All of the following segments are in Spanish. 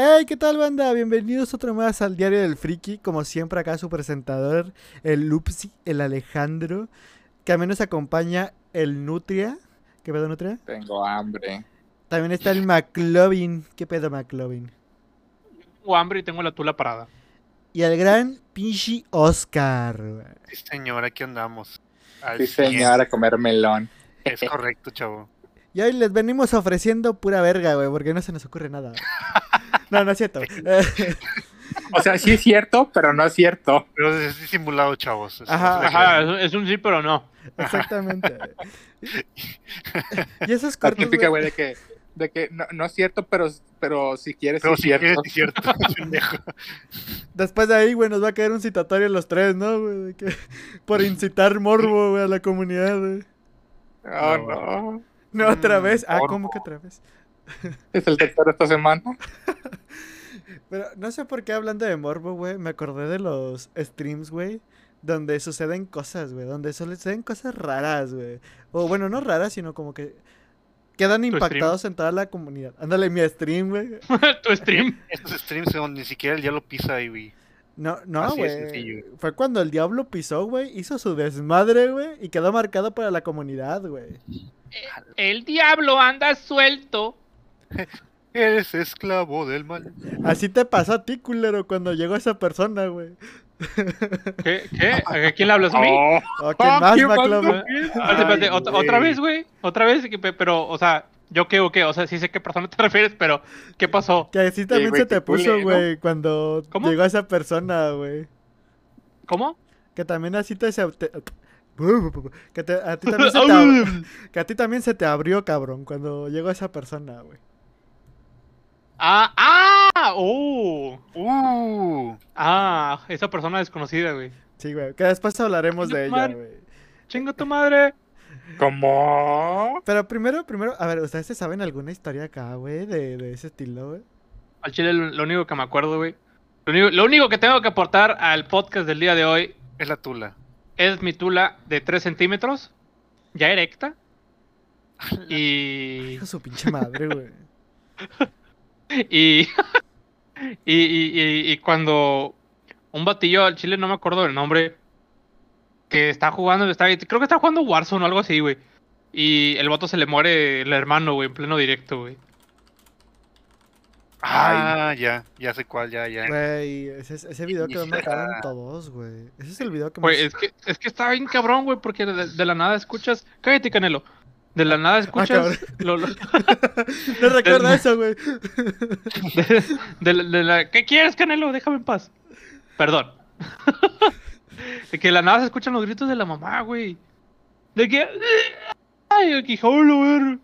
Hey, ¿qué tal, banda? Bienvenidos otro más al Diario del Friki. Como siempre, acá su presentador, el Lupsi, el Alejandro. Que a menos acompaña el Nutria. ¿Qué pedo, Nutria? Tengo hambre. También está el McLovin. ¿Qué pedo, McLovin? Tengo hambre y tengo la tula parada. Y el gran pinche Oscar. Sí, señor, aquí andamos. Al Sí, señor, a comer melón. Es correcto, chavo. Y hoy les venimos ofreciendo pura verga, güey, porque no se nos ocurre nada. No, no es cierto. O sea, sí es cierto, pero no es cierto. Pero es disimulado, chavos. Es- Ajá, es- Ajá, es, es un sí, pero no. Exactamente. Y esos cortos, típica, güey, de que, de que no, no es cierto, pero, pero si quieres, Pero sí si es quieres, cierto. es cierto, pendejo. Después de ahí, güey, nos va a caer un citatorio a los tres, ¿no, güey? De que- por incitar morbo, güey, a la comunidad, güey. Oh, no. No, otra Mm, vez. Ah. ¿cómo que otra vez? Es el tercero esta semana. Pero no sé por qué hablando de morbo, güey, me acordé de los streams, güey, donde suceden cosas, güey, donde suceden cosas raras, güey. O bueno, no raras, sino como que quedan stream? impactados en toda la comunidad. Ándale, mi stream, güey. tu stream. Estos streams donde ni siquiera el diablo pisa ahí, güey. No, no, güey. Fue cuando el diablo pisó, güey, hizo su desmadre, güey, y quedó marcado para la comunidad, güey. El diablo anda suelto. Eres esclavo del mal. Así te pasó a ti, culero, cuando llegó esa persona, güey. ¿Qué? ¿Qué? ¿A quién le hablas a mí? Oh, ¿O quién más, otra vez, güey. Otra vez, pero, o sea, ¿yo qué o qué? O sea, sí sé qué persona te refieres, pero ¿qué pasó? Que así también se te puso, güey, cuando ¿Cómo? llegó esa persona, güey. ¿Cómo? Que también así te se te- que te- a ti también se te ab- que a ti también se te abrió, cabrón, cuando llegó esa persona, güey. Ah, ah, oh. Uh, Ah, esa persona desconocida, güey. Sí, güey. Que después hablaremos de ella, güey. Chinga tu madre. ¿Cómo? Pero primero, primero, a ver, ¿ustedes se saben alguna historia acá, güey, de, de ese estilo, güey? Al chile, lo, lo único que me acuerdo, güey. Lo único, lo único que tengo que aportar al podcast del día de hoy es la tula. Es mi tula de 3 centímetros, ya erecta. Y. Su pinche madre, güey. Y, y, y, y- y cuando un batillo al chile, no me acuerdo del nombre, que está jugando, está, creo que está jugando Warzone o algo así, güey. Y el vato se le muere el hermano, güey, en pleno directo, güey. Ah, ya, ya sé cuál, ya, ya. Güey, ese, ese video que me marcaron todos, güey. Ese es el video que Güey, más... es que, es que está bien cabrón, güey, porque de, de la nada escuchas. Cállate, Canelo. De la nada escuchas. lo- lo- No recuerda eso, güey. de, de la- de la- ¿Qué quieres, Canelo? Déjame en paz. Perdón. de que de la nada se escuchan los gritos de la mamá, güey. De que. Ay, que.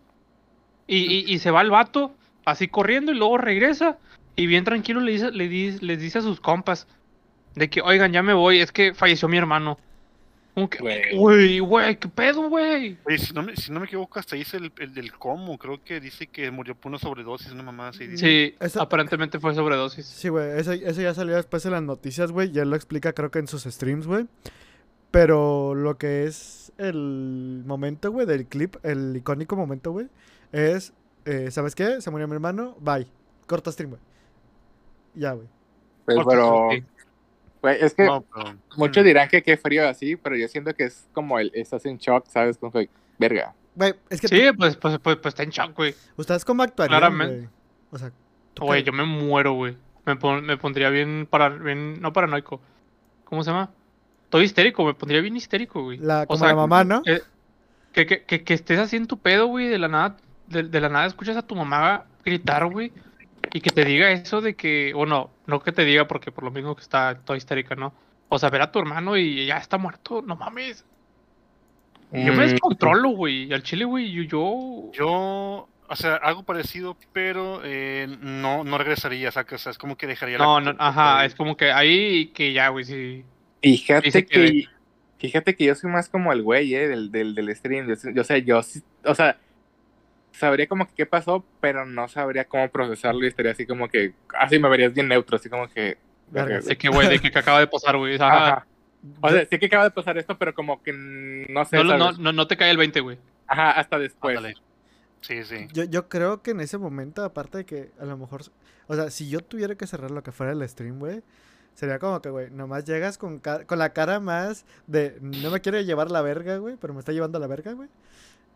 Y, y, y se va el vato, así corriendo, y luego regresa. Y bien tranquilo le dice, le dice, les dice a sus compas. De que, oigan, ya me voy, es que falleció mi hermano. Como que, Güey. güey, ¿qué pedo, güey? Oye, si no, me, si no me equivoco, hasta es el, el del cómo. Creo que dice que murió por una sobredosis, una mamá así. dice. Sí, aparentemente fue sobredosis. Sí, güey, eso, eso ya salió después en las noticias, güey. Ya lo explica, creo que en sus streams, güey. Pero lo que es el momento, güey, del clip, el icónico momento, güey, es, eh, ¿sabes qué? Se murió mi hermano, bye. Corta stream, güey. Ya, güey. Pues, pero, sí. güey, es que No, pero- muchos dirán que qué frío así, pero yo siento que es como el, estás en shock, ¿sabes? Como que, verga. Güey, es que Sí, pues, pues, pues, pues está en shock, güey. ustedes cómo actuarían, Claramente. güey. O sea, ¿tú Güey, yo me muero, güey. Me, pon- me pondría bien, para, bien, no paranoico. ¿Cómo se llama? Estoy histérico, me pondría bien histérico, güey. La, O como sea, la mamá, ¿no? eh, que, que, que, que estés así en tu pedo, güey, de la nada, de, de la nada escuchas a tu mamá gritar, güey, y que te diga eso de que, o no, no que te diga porque por lo mismo que está toda histérica, ¿no? O sea, ver a tu hermano y ya está muerto, no mames. Yo me Mm, descontrolo, güey, al chile, güey, yo, yo... Yo, o sea, algo parecido, pero eh, no, no regresaría, ¿sacas? O sea, es como que dejaría la No, no, culpa, ajá, es como que ahí que ya, güey, sí. Fíjate que, fíjate que yo soy más como el güey, eh, del, del, del stream. Yo, yo, o sea, yo sí- o sea, sabría como que qué pasó, pero no sabría cómo procesarlo y estaría así como que, así me verías bien neutro, así como que. De que, güey, de que, que acaba de pasar, güey. Ajá. Ajá. O sea, sé que acaba de pasar esto, pero como que no sé, No, no, no, no te cae el 20, güey. Ajá, hasta después. Ándale. Sí, sí. Yo, yo creo que en ese momento, aparte de que a lo mejor. O sea, si yo tuviera que cerrar lo que fuera el stream, güey. Sería como que, güey, nomás llegas con, con la cara más de. No me quiere llevar la verga, güey, pero me está llevando la verga, güey.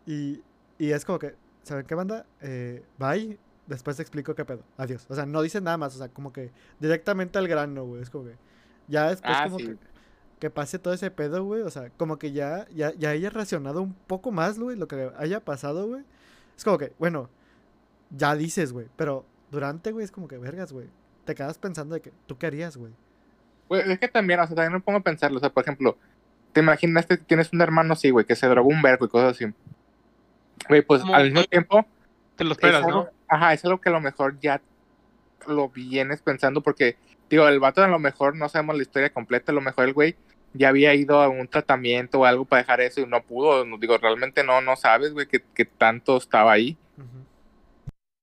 Y, y es como que, ¿saben qué banda? Eh, bye. Después te explico qué pedo. Adiós. O sea, no dice nada más. O sea, como que directamente al grano, güey. Es como que. Ya después, Ah, como sí. que. Que pase todo ese pedo, güey. O sea, como que ya, ya, ya haya racionado un poco más, güey, lo que haya pasado, güey. Es como que, bueno, ya dices, güey. Pero durante, güey, es como que vergas, güey. Te quedas pensando de que, ¿tú qué harías, güey? Güey, es que también, o sea, también me pongo a pensarlo. O sea, por ejemplo, te imaginas que tienes un hermano así, güey, que se drogó un vergo y cosas así. Güey, pues al mismo tiempo, Te lo es esperas, algo- ¿no? Ajá, es algo que a lo mejor ya lo vienes pensando porque, digo, el vato a lo mejor no sabemos la historia completa, a lo mejor el güey ya había ido a un tratamiento o algo para dejar eso y no pudo. Digo, realmente no, no sabes, güey, que, que tanto estaba ahí.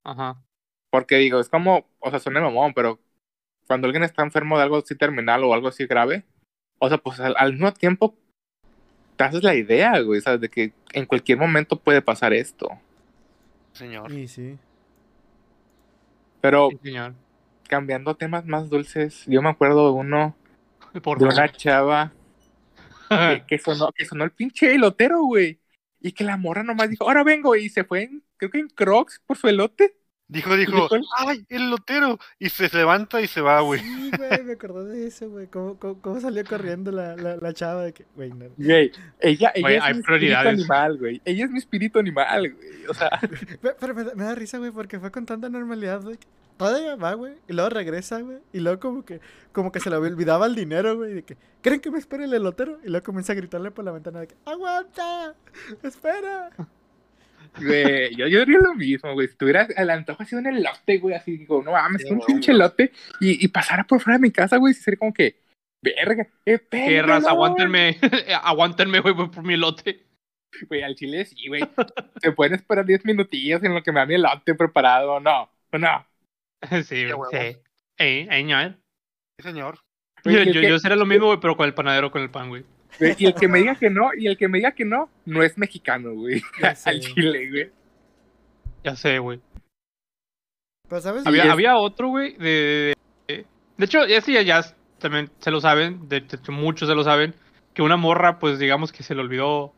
Ajá. Porque digo, es como, o sea, suena mamón, pero cuando alguien está enfermo de algo así terminal o algo así grave, o sea, pues al, al mismo tiempo te haces la idea, güey, ¿sabes? De que en cualquier momento puede pasar esto. Señor. Y sí. Pero Sí, señor. cambiando a temas más dulces, yo me acuerdo de uno, Por de una chava que, que sonó, que sonó el pinche elotero, güey. Y que la morra nomás dijo, ahora vengo, y se fue en, creo que en Crocs por su elote. Dijo, dijo, ¡ay, el lotero! Y se levanta y se va, güey. Sí, güey, me acordé de eso, güey. ¿Cómo, cómo, cómo salió corriendo la, la, la chava de que, güey, no. Güey, ella, ella Güey, es hay mi prioridades. espíritu animal, güey. Ella es mi espíritu animal, güey. O sea, Pe- Pero me da, me da risa, güey, porque fue con tanta normalidad, güey. Todavía va, güey, y luego regresa, güey, y luego como que, como que se le olvidaba el dinero, güey, de que, ¿creen que me espere el elotero? Y luego comienza a gritarle por la ventana de que, ¡aguanta! ¡Espera! Güey, yo, yo diría lo mismo, güey. Si tuviera el antojo así de un elote, güey, así digo, no mames, Sí, un güey, pinche elote y, y pasara por fuera de mi casa, güey, y sería como que, verga, eh, ¿Qué raza? pérdelo". Aguántenme. Aguántenme, güey, voy por mi lote. Güey, al chile sí, güey. Se pueden esperar 10 minutillos en lo que me da mi elote preparado, no, no. Sí, Qué. Sí. Ey, ey, señor. Yo, yo, yo sería lo mismo, güey, pero con el panadero, con el pan, güey. Y el que me diga que no, y el que me diga que no, no es mexicano, güey. Ya sé. Al chile, güey. Ya sé, güey. Pero, ¿sabes? Había, es- había otro, güey, de, de... De hecho, ese ya, ya también se lo saben, de, de hecho, muchos se lo saben, que una morra, pues, digamos que se le olvidó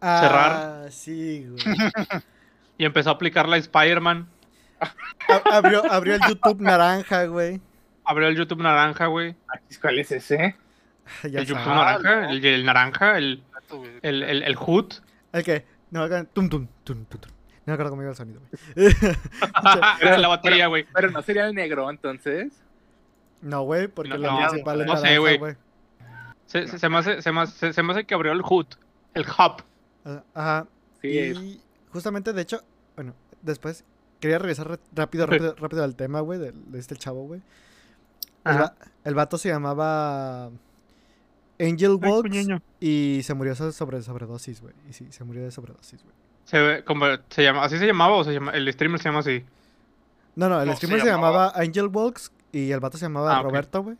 Ah, sí, güey. y empezó a aplicar la Spider-Man. Abrió, abrió el YouTube naranja, güey. Abrió el YouTube naranja, güey. ¿Cuál es ese? Ya El YouTube sabes. naranja, no. el, el naranja, el, güey. el, el, el HUD. El que, no hagan tum tum tum tum tum. No me acuerdo cómo iba el sonido, güey. la batería, güey. Pero no sería el negro, entonces. No, güey, porque No, lo no, principal es no sé, naranja, güey. Se, se, se me hace, se, me hace, se me hace que abrió el HUD, el hub. Ah, Ajá. Sí, es- Y justamente, de hecho, bueno, después quería regresar re- rápido, rápido, rápido al tema, güey, de, de este chavo, güey. El, va- el vato se llamaba Angel Walks y se murió so- sobre sobredosis, güey. Y sí, se murió de sobredosis, güey. Se, ve como, se llama, ¿Así se llamaba o se llama? El streamer se llama así. No, no, el No, streamer se llamaba- llamaba Angel Walks y el vato se llamaba Ah. Roberto, güey.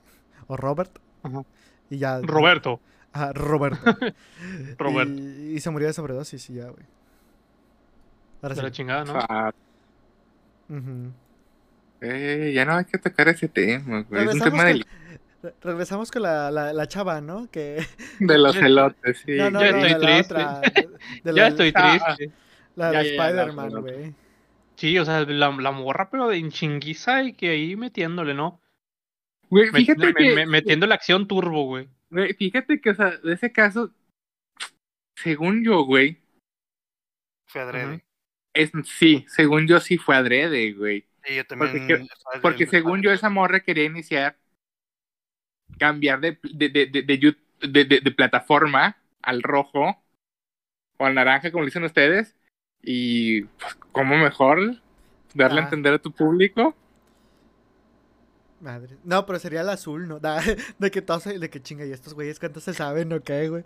O Robert. Ajá. Y ya. Roberto. Ajá, Roberto. Roberto. Y, y se murió de sobredosis y ya, güey. Ahora De la sí. chingada, ¿no? Ah, Ujú. eh, ya no hay que tocar ese tema, güey. Es un tema del- Re- Regresamos con la, la, la chava, ¿no? Que... de los elotes, sí. No, no, Ya no, estoy de la triste. otra. de- la- estoy Ah, triste. La Ya, de la Spider-Man, güey. Sí, o sea, la, la morra, pero de chinguiza y que ahí metiéndole, ¿no? Güey, fíjate me- que, me- metiendo la acción turbo, güey. güey, fíjate que, o sea, de ese caso, según yo, güey, Fue adrede. Es, sí, según yo sí fue adrede, güey. Sí, yo también. Porque Porque según yo, esa morra quería iniciar, cambiar de, de, de, de, de, Yu- de- de- de plataforma al rojo o al naranja, como le dicen ustedes, y pues, ¿cómo mejor darle Ah. a entender a tu público? Madre. No, pero sería el azul, ¿no? Da- De que todos, de que chinga, ¿y estos güeyes cuánto se saben o qué, güey?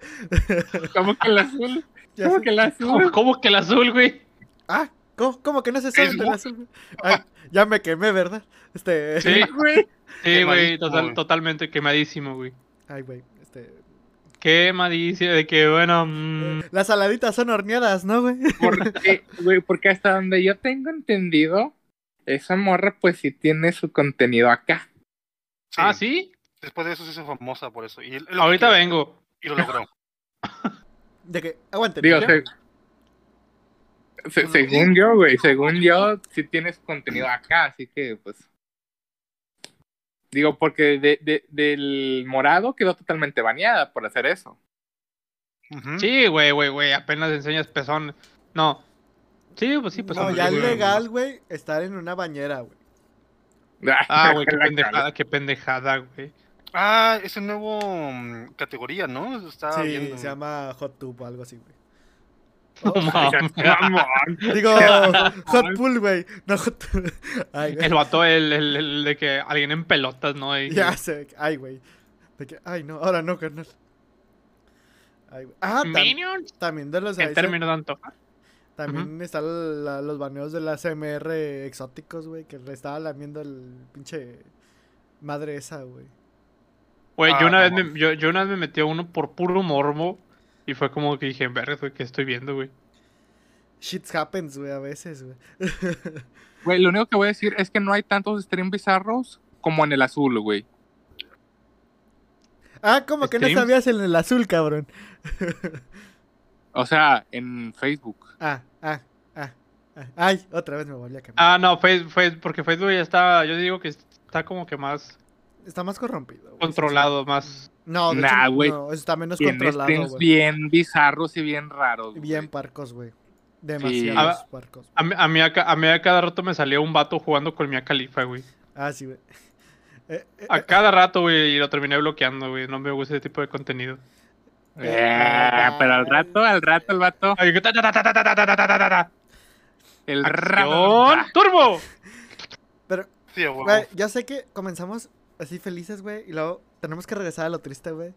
¿Cómo que el azul? ¿Cómo que el azul? ¿Cómo, cómo que el azul, güey? Ah, ¿cómo, cómo que no se? Ay, ya me quemé, ¿verdad? Este... Sí, güey. sí, güey, total- totalmente quemadísimo, güey. Ay, güey, este... Quemadísimo, de que bueno. mm, Las saladitas son horneadas, ¿no, güey? Porque, güey, porque hasta donde yo tengo entendido, esa morra pues sí tiene su contenido acá. Ah, sí. Después de eso se hizo famosa por eso. Y él- él lo Ahorita vengo. Y lo logró. De que, aguante. Digo, se- según yo, güey, según yo, sí tienes contenido acá, así que pues... Digo, porque de, de- del morado quedó totalmente baneada por hacer eso. Sí, güey, güey, güey. Apenas enseñas pezón. No. Sí, pues sí, pues. no, ya es legal, güey, estar en una bañera, güey. Ah, güey, qué pendejada, qué pendejada, güey. Ah, ese nuevo mm, categoría, ¿no? Estaba Sí, viendo. se llama Hot Tub o algo así, güey. Digo, Hot Pool, güey. No Hot. El vato, el, el, el de que alguien en pelotas, ¿no? Y- Ya sé. Ay, güey. De que, ay, no, ahora no, carnal. Ay, güey. Ah, tam- Minions. también de los En términos de antoja. También están la- los baneos de la CMR exóticos, güey, que le estaba lamiendo el pinche madre esa, güey. Güey, Ah, yo, una vez me, yo, yo una vez me metí a uno por puro morbo. Y fue como que dije, verga, güey, ¿qué estoy viendo, güey? Shit happens, güey, a veces, güey. Güey, lo único que voy a decir es que no hay tantos streams bizarros como en el azul, güey. Ah, como que no sabías en el azul, cabrón. O sea, en Facebook. Ah, ah, ah, ah. Ay, otra vez me volví a cambiar. Ah, no, fue, fue porque Facebook ya está, yo digo que está como que más Está más corrompido. güey, controlado, más... No, de no, está menos controlado, güey. bien bizarros y bien raros, Bien parcos, güey. Demasiados parcos. A, mí a, a, mí a, cada rato me salía un vato jugando con mi califa, güey. Ah, sí, güey. A cada rato, güey, y lo terminé bloqueando, güey. No me gusta ese tipo de contenido. Pero al rato, al rato, el vato. El ratón turbo. Pero, ya sé que comenzamos así felices, güey, y luego tenemos que regresar a lo triste, güey.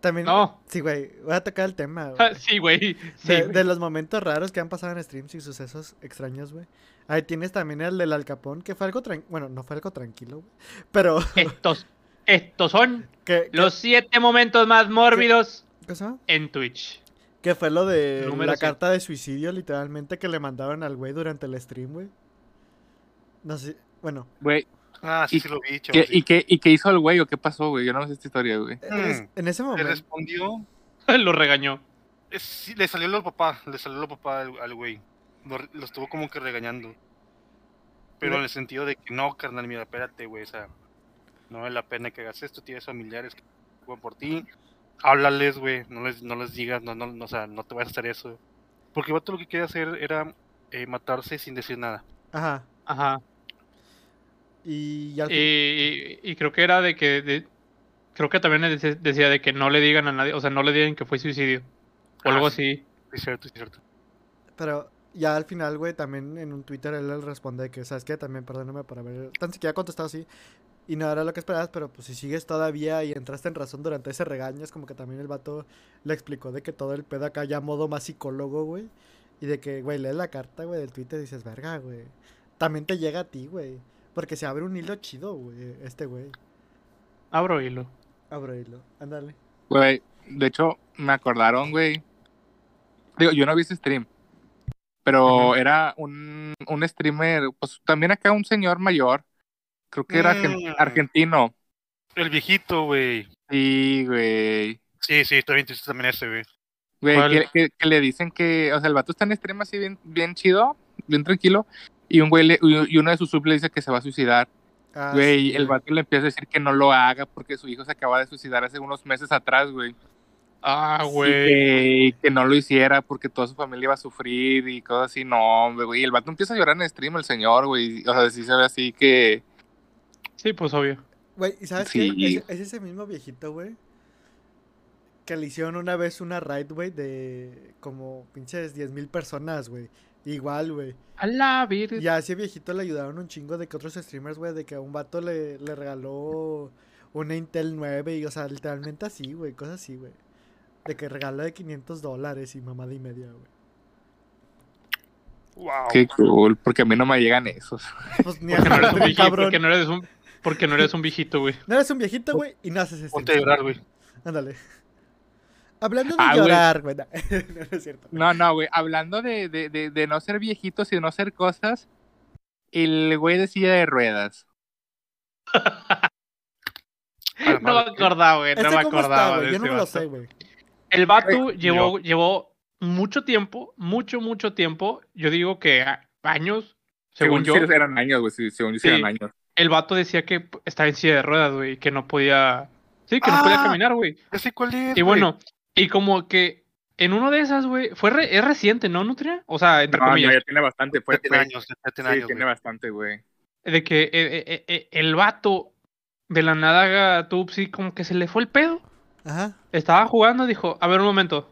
También. No. Sí, güey, voy a tocar el tema, güey. Sí, güey. Sí, de, los momentos raros que han pasado en streams y sucesos extraños, güey. Ahí tienes también el del Alcapón, que fue algo tranquilo. Bueno, no fue algo tranquilo, güey. Pero. Estos, estos son los siete momentos más mórbidos ¿Qué en Twitch. Que fue lo de Número la siete. carta de suicidio, literalmente, que le mandaron al güey durante el stream, güey. No sé. Bueno, Güey, Ah, sí, y- sí lo vi, ¿qué- chavos, sí. ¿y, qué, ¿y qué hizo el güey o qué pasó, güey? Yo no sé esta historia, güey. en, es- Mm. en ese Le momento. respondió. Lo regañó. es- sí, le salió el papá. Le salió el papá al, al güey. Lo, lo estuvo como que regañando. Pero Le- en el sentido de que no, carnal, mira, espérate, güey. O sea, no vale la pena que hagas esto. Tienes familiares que juegan por ti. Háblales, güey. No les, no les digas, no, no, no, o sea, no te vas a hacer eso. Porque el vato lo que quería hacer era eh, matarse sin decir nada. Ajá. Ajá. Y ya. Y, y- y creo que era de que. de- creo que también dec- decía de que no le digan a nadie. O sea, no le digan que fue suicidio. O Ah, algo sí. así. Sí, es cierto, es cierto. Pero ya al final, güey, también en un Twitter él le responde que, ¿sabes qué? También perdóname por haber tan siquiera contestado así. Y no era lo que esperabas, pero pues si sigues todavía y entraste en razón durante ese regaño, es como que también el vato le explicó de que todo el pedo acá ya modo más psicólogo, güey. Y de que, güey, lees la carta, güey, del Twitter y dices, verga, güey. También te llega a ti, güey. Porque se abre un hilo chido, güey, este güey. Abro hilo. Abro hilo, ándale. Güey, de hecho, me acordaron, güey. Digo, yo no vi ese stream. Pero era un, un streamer, pues también acá un señor mayor. Creo que era Mm. argentino. El viejito, güey. Sí, güey. Sí, sí, también, también ese, güey. Güey, ¿Cuál? que, que- que le dicen que, o sea, el vato está en stream así bien, bien chido, bien tranquilo. Y un güey, le- y uno de sus subs le dice que se va a suicidar. Ah, Güey, sí, el vato le empieza a decir que no lo haga porque su hijo se acaba de suicidar hace unos meses atrás, güey. Ah, Y güey. que, que no lo hiciera porque toda su familia iba a sufrir y cosas así. No, hombre, güey. El vato empieza a llorar en stream, el señor, güey. O sea, sí se ve así que. Sí, pues obvio. Güey, ¿y sabes Sí. qué? Es, es ese mismo viejito, güey. Que le hicieron una vez una raid, güey, de como pinches 10.000 personas, güey. Igual, güey. A la virgen. Y a ese viejito le ayudaron un chingo de que otros streamers, güey, de que a un vato le, le regaló una Intel 9 y, o sea, literalmente así, güey, cosas así, güey. De que regaló de 500 dólares y mamada y media, güey. Wow. Qué cool, porque a mí no me llegan esos. Pues ni a Porque no eres un viejito. cabrón. Porque no eres un, porque no eres un viejito, güey. No eres un viejito, güey, y no haces stream. Ponte a llorar, güey. Ándale. Hablando de Ah, güey. llorar, güey. No, no es cierto. No, no, güey. Hablando de, de, de, de no ser viejitos y de no hacer cosas, el güey de silla de ruedas. No me acordaba, güey. No ¿Este me está, acordaba. güey? de Yo no me lo sé, güey. El vato Güey, llevó, llevó mucho tiempo, mucho, mucho tiempo. Yo digo que años, según, yo. sí eran años, güey. sí, Según yo sí eran años. El vato decía que estaba en silla de ruedas, güey, y que no podía. Sí, que no podía Ah, caminar, güey. Ya sé cuál es. Y güey. Y como que en uno de esas, güey, fue re- es reciente, ¿no, Nutria? O sea, entre No, no, comillas, ya tiene bastante. Fue, tiene años, ya tiene sí, años. tiene güey. bastante, güey. de que eh, eh, eh, el vato de la nada Tupsi como que se le fue el pedo. Ajá. Estaba jugando, dijo, a ver un momento.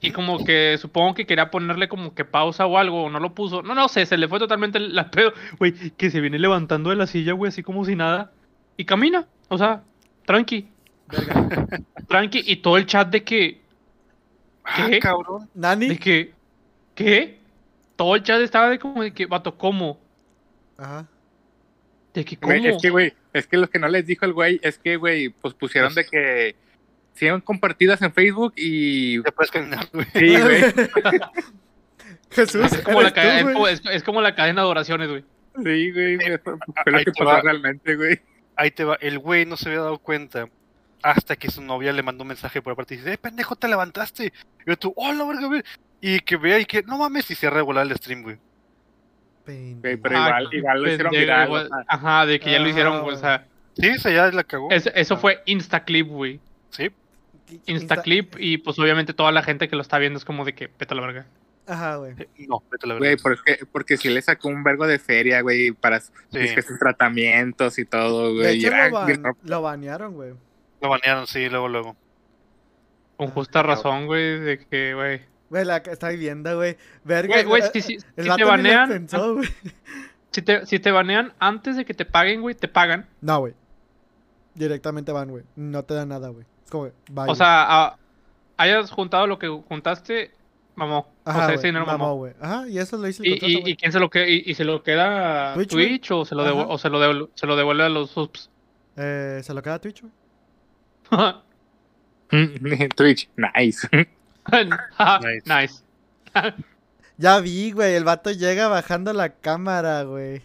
Y como que supongo que quería ponerle como que pausa o algo, o no lo puso. No, no sé, se le fue totalmente el la pedo. Güey, que se viene levantando de la silla, güey, así como si nada. Y camina, o sea, tranqui, Verga. tranqui. Y todo el chat de que, Ah, ¿Qué? cabrón. ¿Nani? de que, ¿qué? Todo el chat estaba de como de que, vato, ¿cómo? Ajá. De que, ¿cómo? Es que, güey, es que lo que no les dijo el güey es que, güey, pues pusieron de que siguen compartidas en Facebook y. Te puedes caminar, güey. Sí, güey. Jesús, es, como la tú, cadena, es como- es- es como la cadena de oraciones, güey. Sí, güey. Fue lo que pasó realmente, güey. Ahí te va. El güey no se había dado cuenta hasta que su novia le mandó un mensaje por aparte y dice, eh, pendejo, te levantaste. Y tú, oh, la verga, güey. Y que vea y que, no mames, y se regular el stream, güey. Pero Ah, igual, igual lo hicieron viral. güey. o sea, Ajá, de que ya lo hicieron, güey, o sea, Sí, esa ya la cagó. eso, eso Ah, fue Instaclip, güey. Sí. Insta- Instaclip y pues obviamente toda la gente que lo está viendo es como de que peta la verga. Ajá, güey. Eh, No, vete a la Güey, verga. porque, porque sí le sacó un vergo de feria, güey, para sus, Sí. dizque sus tratamientos y todo, güey. lo, ban- lo banearon, güey. Lo banearon, sí, luego, luego. Con justa razón, güey, de que, güey. Güey, la que está viviendo, güey. Verga. Güey, si, si- te banean, pensó, si te, si te banean antes de que te paguen, güey, te pagan. No, güey. Directamente van, güey. No te dan nada, güey. Es como, bye, O sea, a- hayas juntado lo que juntaste, mamó. Ajá, o sea, güey, ese dinero mamó, mamó. güey. Ajá, y eso lo hice el ¿Y, contrato, y, y quién se lo que y, y se lo queda Twitch, o se lo devu- Ajá. o se lo devu- se lo devuelve a los subs? Eh, ¿Se lo queda a Twitch, güey? Twitch, nice. Nice. nice. Ya vi, güey. El vato llega bajando la cámara, güey.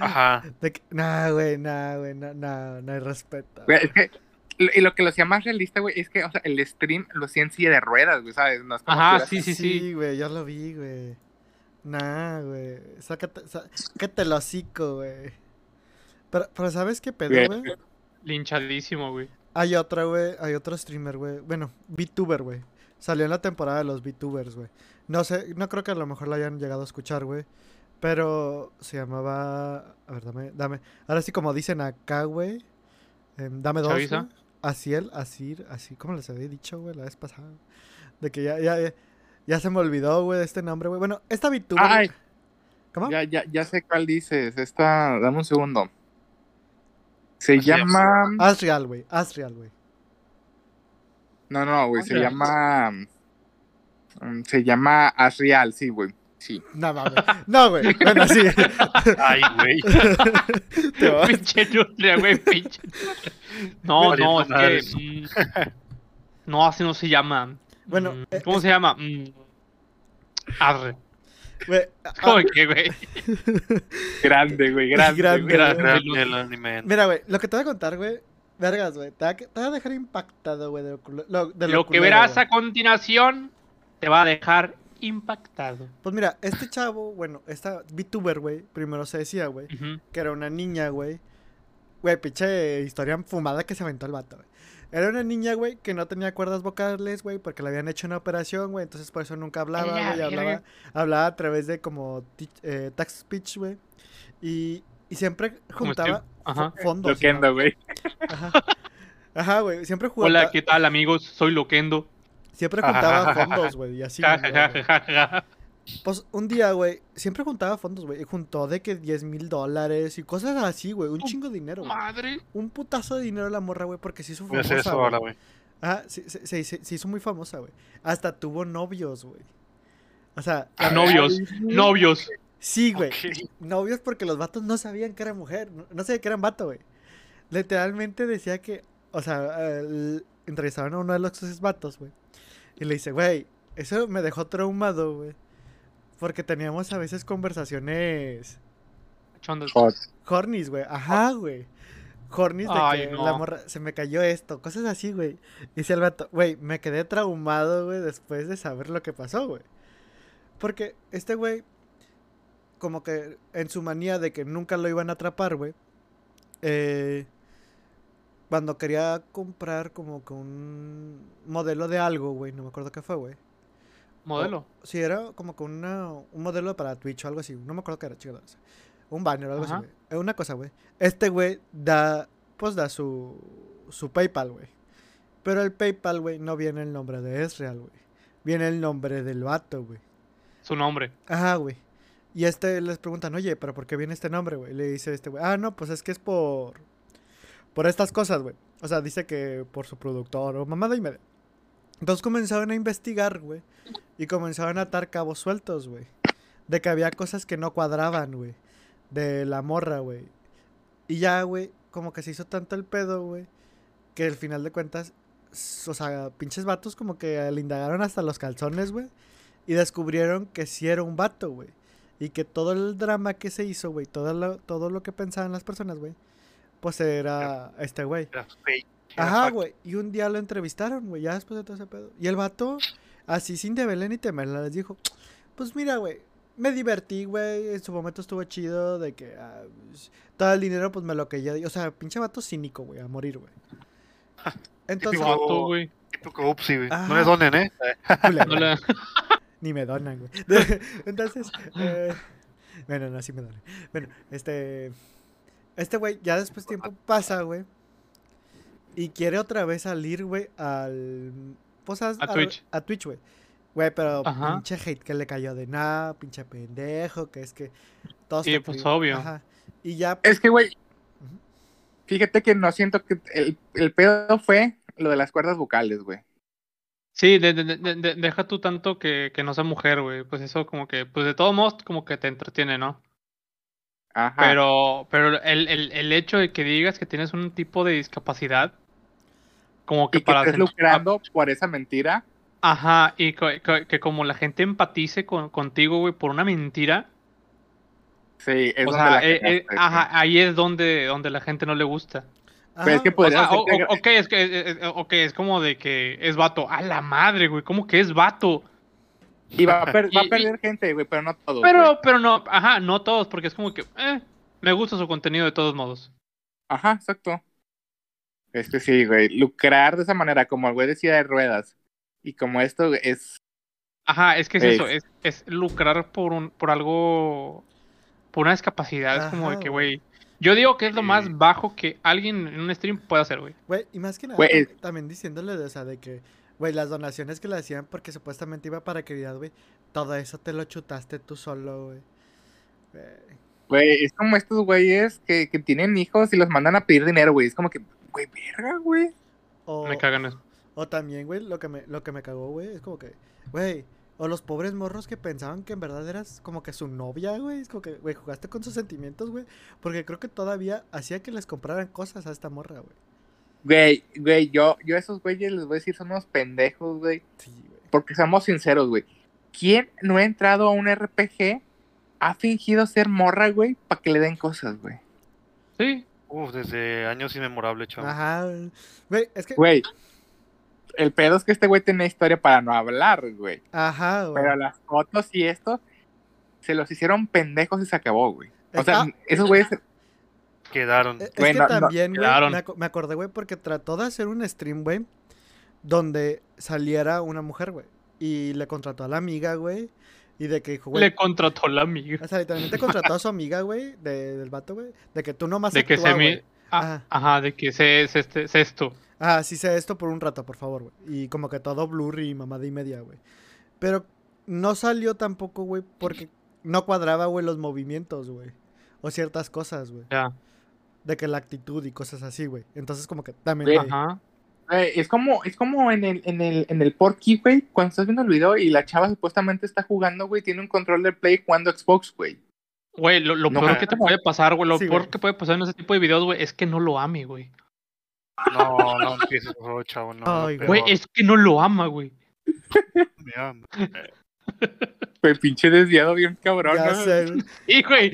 Ajá. Que- Nah, güey, nah, güey. No, no, no hay respeto. Güey, es que, y lo que lo hacía más realista, güey, es que, o sea, el stream lo hacía en silla de ruedas, güey, ¿sabes? No es como Ajá, que- sí, sí, sí. güey, yo lo vi, güey. Nah, güey. Sácate, sácate el hocico, güey. Pero, pero ¿sabes qué pedo, güey? Linchadísimo, güey. Hay otra, güey. Hay otro streamer, güey. Bueno, VTuber, güey. Salió en la temporada de los VTubers, güey. No sé, no creo que a lo mejor lo hayan llegado a escuchar, güey. Pero se llamaba. A ver, dame, dame. Ahora sí, como dicen acá, güey. em, dame dos. Chavisa. Asiel, Asir, así como les había dicho, güey, la vez pasada. De que ya, ya, ya, ya se me olvidó, güey, de este nombre, güey. Bueno, esta VTuber. Ay, ¿Cómo? ya, ya, ya sé cuál dices. Esta, dame un segundo. Se Así llama. Asrial, güey. Asrial, güey. No, no, güey, se Ok. llama. mm, Se llama Asrial, sí, güey. Sí. No mames. No, güey. Bueno, sí. Ay, güey. Pinche Nutria, güey, pinche. No, no, es que. mm, no, así no se llama. Bueno, Mm, eh, ¿Cómo es- se llama? Mm, Arre. ¿Cómo ah, que, güey? Grande, güey, grande. Grande, güey. Grande. Grande el anime. Mira, güey, lo que te voy a contar, güey. Vergas, güey. Te, va a que- te va a dejar impactado, güey, de lo, culo- lo- de Lo que culero, verás a continuación te va a dejar impactado. Pues mira, este chavo, bueno, esta VTuber, güey, primero se decía, güey, que era una niña, güey. Güey, pinche historia fumada que se aventó el vato, güey. Era una niña, güey, que no tenía cuerdas vocales, güey, porque le habían hecho una operación, güey, entonces por eso nunca hablaba, la güey, hablaba, hablaba a través de como ti- eh, speech, güey. Y, y siempre juntaba. Ajá. fondos. Loquendo, güey. ¿no? Ajá. Ajá, güey, siempre jugaba. Hola, ¿qué tal, amigos? Soy Loquendo. Siempre juntaba fondos, güey, y así. Pues un día, güey, siempre juntaba fondos, güey. Y juntó de que 10 mil dólares y cosas así, güey. Un chingo de dinero, güey. Madre. Un putazo de dinero la morra, güey, porque se hizo famosa. eso güey. ahora, güey. Ajá, se, se- se- se- hizo muy famosa, güey. Hasta tuvo novios, güey. O sea, Ah, Novios, novios. sí, güey. Novios porque los vatos no sabían que era mujer. No, no sabían que eran vato, güey. Literalmente decía que, o sea, el- entrevistaban a uno de los vatos, güey. Y le dice, güey, eso me dejó traumado, güey. Porque teníamos a veces conversaciones Chondas. Hot. hornies, güey. Ajá, güey. Hornies de Ay, que no. la morra se me cayó esto, cosas así, güey. Dice el vato, güey, me quedé traumado, güey, después de saber lo que pasó, güey. Porque este güey, como que en su manía de que nunca lo iban a atrapar, güey. eh, cuando quería comprar como que un modelo de algo, güey, no me acuerdo qué fue, güey. Modelo. Sí, era como que una, un modelo para Twitch o algo así. No me acuerdo qué era, chico. Un banner o algo Ajá. así, güey. Eh, Una cosa, güey. Este güey da, pues da su, su PayPal, güey. Pero el PayPal, güey, no viene el nombre de Ezreal, güey. Viene el nombre del vato, güey. Su nombre. Ajá, güey. Y este les preguntan, oye, ¿pero por qué viene este nombre, güey? Le dice este güey, ah, no, pues es que es por. Por estas cosas, güey. O sea, dice que por su productor o mamada y media. Entonces comenzaron a investigar, güey. Y comenzaron a atar cabos sueltos, güey. De que había cosas que no cuadraban, güey. De la morra, güey. Y ya, güey, como que se hizo tanto el pedo, güey. Que al final de cuentas, o sea, pinches vatos como que le indagaron hasta los calzones, güey. Y descubrieron que sí era un vato, güey. Y que todo el drama que se hizo, güey, todo lo, todo lo que pensaban las personas, güey, pues era este güey. Era fake. Ajá, güey. Y un día lo entrevistaron, güey, ya después de todo ese pedo. Y el vato, así sin deberle ni temerla, les dijo, pues mira, güey, me divertí, güey, en su momento estuvo chido de que ah, pues, todo el dinero, pues me lo que ya... O sea, pinche vato cínico, güey, a morir, güey. Entonces, Típico- Vato, güey. Típico upsi, güey. No le donen, ¿eh? Ni me donan, güey. Entonces, eh, bueno, no, sí me donan. Bueno, este. Este güey, ya después tiempo pasa, güey. Y quiere otra vez salir, güey, al. Pues a, A Twitch. A, Twitch, güey. Güey, pero Ajá. pinche hate que le cayó de nada, pinche pendejo, que es que. Todos Sí, pues, obvio. Ajá. Y ya. Es que, güey, fíjate que no siento que el, el pedo fue lo de las cuerdas vocales, güey. Sí, de- de- de- de- deja tú tanto que, que no sea mujer, güey. Pues eso como que, pues de todos modos como que te entretiene, ¿no? Ajá. Pero, pero el, el, el hecho de que digas que tienes un tipo de discapacidad, como que y que para estés lucrando por esa mentira. Ajá, y que, como la gente empatice con, contigo, güey, por una mentira, Sí, es o donde sea, la eh, eh, güey. ahí es donde, donde la gente no le gusta. Pero es ajá, que O sea, o- que- ok, es que, eh, eh, ok, es como de que es vato. A la madre, güey, ¿cómo que es vato? Y va a, per- va a y- perder gente, güey, pero no todos. güey. Pero, pero no, ajá, no todos, porque es como que, eh, me gusta su contenido de todos modos. Ajá, exacto. Es que sí, güey. Lucrar de esa manera, como el güey decía de ruedas. Y como esto es. Ajá, es que es Es- eso, es, es lucrar por un, por algo, por una discapacidad, es como de Ajá, que, güey. yo digo que es lo más bajo que alguien en un stream puede hacer, güey. Güey, y más que nada, Güey, también diciéndole, de, o sea, de que, güey, las donaciones que le hacían porque supuestamente iba para caridad, güey, todo eso te lo chutaste tú solo, güey. Güey. Güey, es como estos güeyes que, que tienen hijos y los mandan a pedir dinero, güey. Es como que, güey, verga, güey. O, Me cagan eso. o también, güey, lo que me, lo que me cagó, güey, es como que, güey, o los pobres morros que pensaban que en verdad eras como que su novia, güey, es como que, güey, jugaste con sus sentimientos, güey, porque creo que todavía hacía que les compraran cosas a esta morra, güey. Güey, güey, yo, yo a esos güeyes les voy a decir, son unos pendejos, güey. Sí, güey. Porque seamos sinceros, güey. ¿Quién no ha entrado a un RPG, ha fingido ser morra, güey, para que le den cosas, güey? Sí, Uf, desde años inmemorables, chavo. Ajá, güey. güey, es que, Güey, el pedo es que este güey tiene historia para no hablar, güey. ajá, güey. Pero las fotos y esto se los hicieron pendejos y se acabó, güey. O sea, ah, esos güeyes. Quedaron. Es Güey, que no- no, también, güey, quedaron. me, me acordé, güey, porque trató de hacer un stream, güey, donde saliera una mujer, güey. Y le contrató a la amiga, güey. Y de que dijo, güey. le contrató la amiga. O sea, literalmente contrató a su amiga, güey, de- del vato, güey. De que tú nomás De que se güey. ah, Ajá. ajá, de que se, se, este, se esto. Ah, sí sé esto por un rato, por favor, güey. Y como que todo blurry y mamada y media, güey. Pero no salió tampoco, güey, porque no cuadraba, güey, los movimientos, güey. O ciertas cosas, güey. Ya. De que la actitud y cosas así, güey. Entonces como que también... Ajá. Güey, es como, es como en el, en el, en el Porky, güey, cuando estás viendo el video y la chava supuestamente está jugando, güey, tiene un control de play jugando Xbox, güey. Güey, lo, lo No, peor que te puede pasar, güey, lo Sí, peor güey. que puede pasar en ese tipo de videos, güey, es que no lo ame, güey. No, no empieces, chavo. No, Ay, Güey, es que no lo ama, güey. Mira, Pues pinche desviado bien cabrón, Ya ¿no? sé, güey. Y, güey,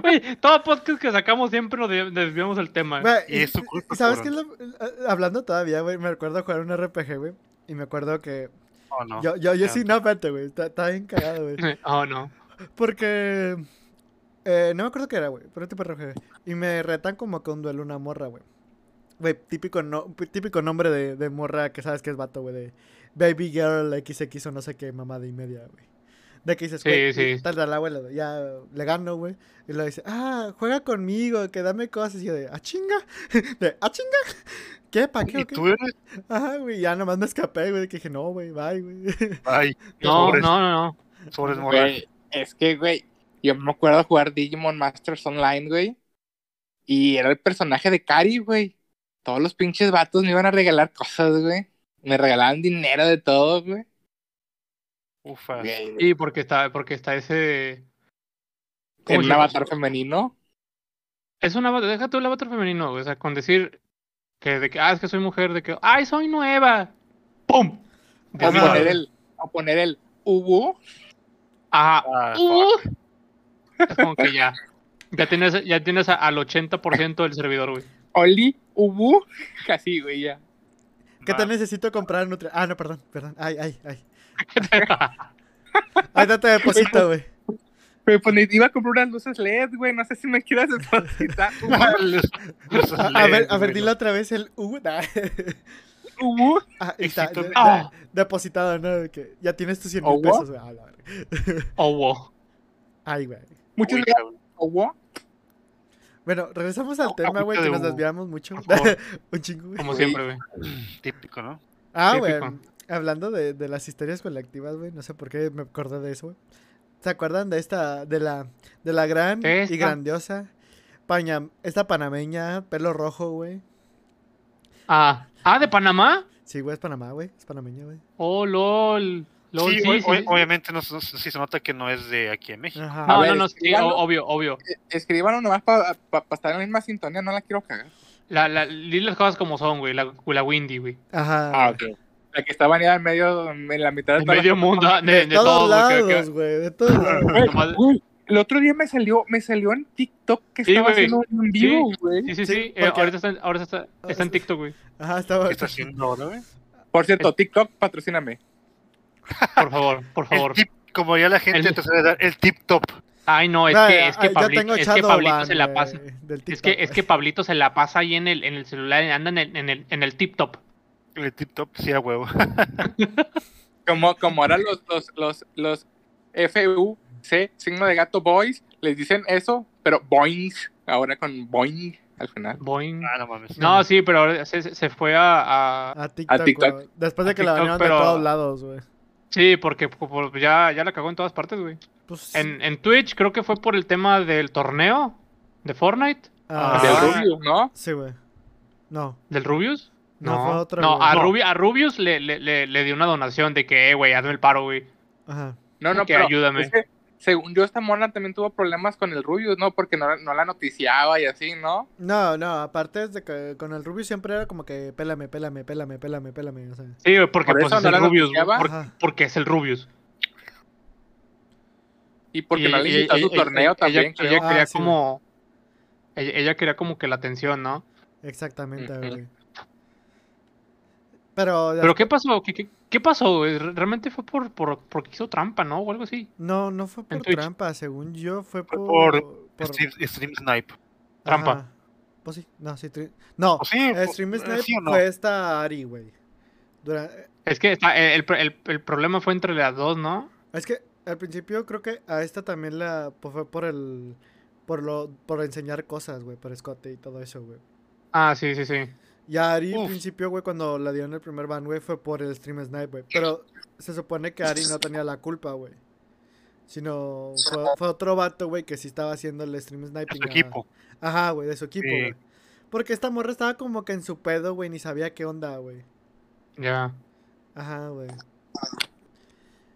güey, todo podcast que sacamos siempre nos de- desviamos el tema. Güey, Y es su culpa, ¿Sabes qué? lo- eh, Hablando todavía, güey, me recuerdo jugar un RPG, güey. Y me acuerdo que. oh, no. Yo, yo, yo sí, no, espérate, güey. Está, está bien cagado, güey. Oh, no. Porque. eh, no me acuerdo qué era, güey. Pero tipo RPG. Y me retan como que un duelo una morra, güey. Güey, típico, no, típico nombre de, de morra que sabes que es vato, güey. De Baby Girl XX o no sé qué mamada y media, güey. De que dices, Sí, güey, sí. tal, tal, abuelo, ya le gano, güey. Y lo dice, ah, juega conmigo, que dame cosas. Y yo de, ah, chinga. De, ah, chinga. ¿Qué? ¿Para qué? ¿Y o qué?" tú eres? Ajá, güey, ya nomás me escapé, güey. Que dije, no, güey, bye, güey. Ay, No, no, no, no. sobres moral. Güey, es que, güey, yo me acuerdo jugar Digimon Masters Online, güey. Y era el personaje de Kari, güey. Todos los pinches vatos me iban a regalar cosas, güey. Me regalaban dinero de todo, güey. Ufa. Güey, Sí, porque está, porque está ese. ¿cómo un llama? avatar femenino. Es una deja tú el avatar femenino, güey, o sea, con decir que de que ah, es que soy mujer, de que ay, soy nueva. ¡Pum! Me- poner el, o poner el Ubu. Ajá. Ah, Uh. Es como que ya. Ya tienes, ya tienes a- al 80% del servidor, güey. Oli, Ubu. Casi, güey, ya. ¿Qué te necesito comprar? Nutri ah, no, perdón, perdón. Ay, ay, ay. Ahí te deposito, güey. Pero pues iba a comprar unas luces LED, güey. No sé si me quieras depositar. A, a ver, a ver, dilo otra vez el U. nah. Ubu. Ah, ahí está, Éxito. de- de- Ah. depositado, ¿no? Que ya tienes tus 100 mil pesos, güey. Ah. Oh. Ay, güey. Muchos Uy, gracias, cabrón. Ubu. Bueno, regresamos al No, tema, güey, que nos desviamos mucho. Un chingo, güey. Como siempre, güey. Típico, ¿no? Ah, güey. Hablando de, de las historias colectivas, güey. No sé por qué me acordé de eso, güey. ¿Se acuerdan de esta, de la, de la gran y grandiosa paña, esta panameña, pelo rojo, güey? Ah, ah, de Panamá. Sí, güey, es Panamá, güey. Es panameña, güey. Oh, lol. Sí, sí, o- sí, o- sí. obviamente no, no- sí se nota que no es de aquí en México. Ajá. No, ver, no, no, sí, obvio, obvio. Escríbanlo nomás para estar en la misma sintonía. No la quiero cagar. La, la, las cosas como son, güey. La, la Windy, güey. Ajá. Ah, ok. La que está baneada en medio, en la mitad de En medio mundo, de, De, de todos todo, güey, que- lados, güey. De todos lados. El otro día me salió, me salió en TikTok que estaba haciendo un en vivo, güey. Sí, sí, Sí, sí. eh, ahorita está, en- ahora está, está en TikTok, güey. Ajá, estaba. ¿Qué está haciendo ahora, güey? Por cierto, TikTok, patrocíname. Por favor, por favor. El tip, como ya la gente El- te sabe dar, el tip top. Ay, no, es Güey, que, es que ay, Pablito, es que Pablito se la pasa. Es TikTok, que, es que Pablito se la pasa ahí en el, en el celular, anda en el, en el, en el tip top. El tip top, sí, a huevo. Como, como ahora los, los, los, los FUC, signo de gato boys, les dicen eso, pero boing, ahora con boing al final. Boing. Ah, no mames. No, sí, pero ahora se, se- fue a, a- A TikTok, TikTok. güey. Después de A que la TikTok, banearon pero- de todos lados, güey. Sí, porque por- por- ya, ya la cagó en todas partes, güey. Pues, En, en Twitch creo que fue por el tema del torneo de Fortnite, ah, Del Ah. Rubio, ¿no? Sí, güey. No. del Rubius. No, No, fue otro, no, a, No. Rubi- a Rubius le, le, le, le dio una donación de que, eh, güey, hazme el paro, güey. Ajá. No, no, Que pero ayúdame. es que, según yo, esta mona también tuvo problemas con el Rubius, ¿no? Porque no, no la noticiaba y así, ¿no? No, no, aparte es de que con el Ruby siempre era como que pélame, pélame, pélame, pélame, pélame. O sea. Sí, porque Por pues es no el Rubius, porque es el Rubius. Y porque Y- no le su torneo ella- también, ella, creo. ella quería Ah, sí, como ella, ella quería como que la atención, ¿no? Exactamente, güey. Pero, Pero ¿qué pasó? ¿Qué, qué, qué pasó? Re- Realmente fue por, por porque hizo trampa, ¿no? O algo así. no, no fue por trampa, según yo fue Fue por... por por- Stream, Stream Snipe. Trampa. Ajá. Pues sí, no, sí. tri- No, eh, ¿O- Stream eh, Snipe sí o no? fue esta Ari, güey. Dura- Es que está- el, el- el- el problema fue entre las dos, ¿no? Es que al principio creo que a esta también la pues, fue por el por lo por enseñar cosas, güey, por escote y todo eso, güey. Ah, sí, sí, sí. Y a Ari al principio, güey, cuando la dieron el primer ban, güey, fue por el stream snipe, güey. Pero se supone que Ari no tenía la culpa, güey. Sino fue, fue otro vato, güey, que sí estaba haciendo el stream De sniping. su a- equipo. Ajá, güey, de su equipo, Sí. güey. Porque esta morra estaba como que en su pedo, güey, ni sabía qué onda, güey. Ya, Ajá, güey.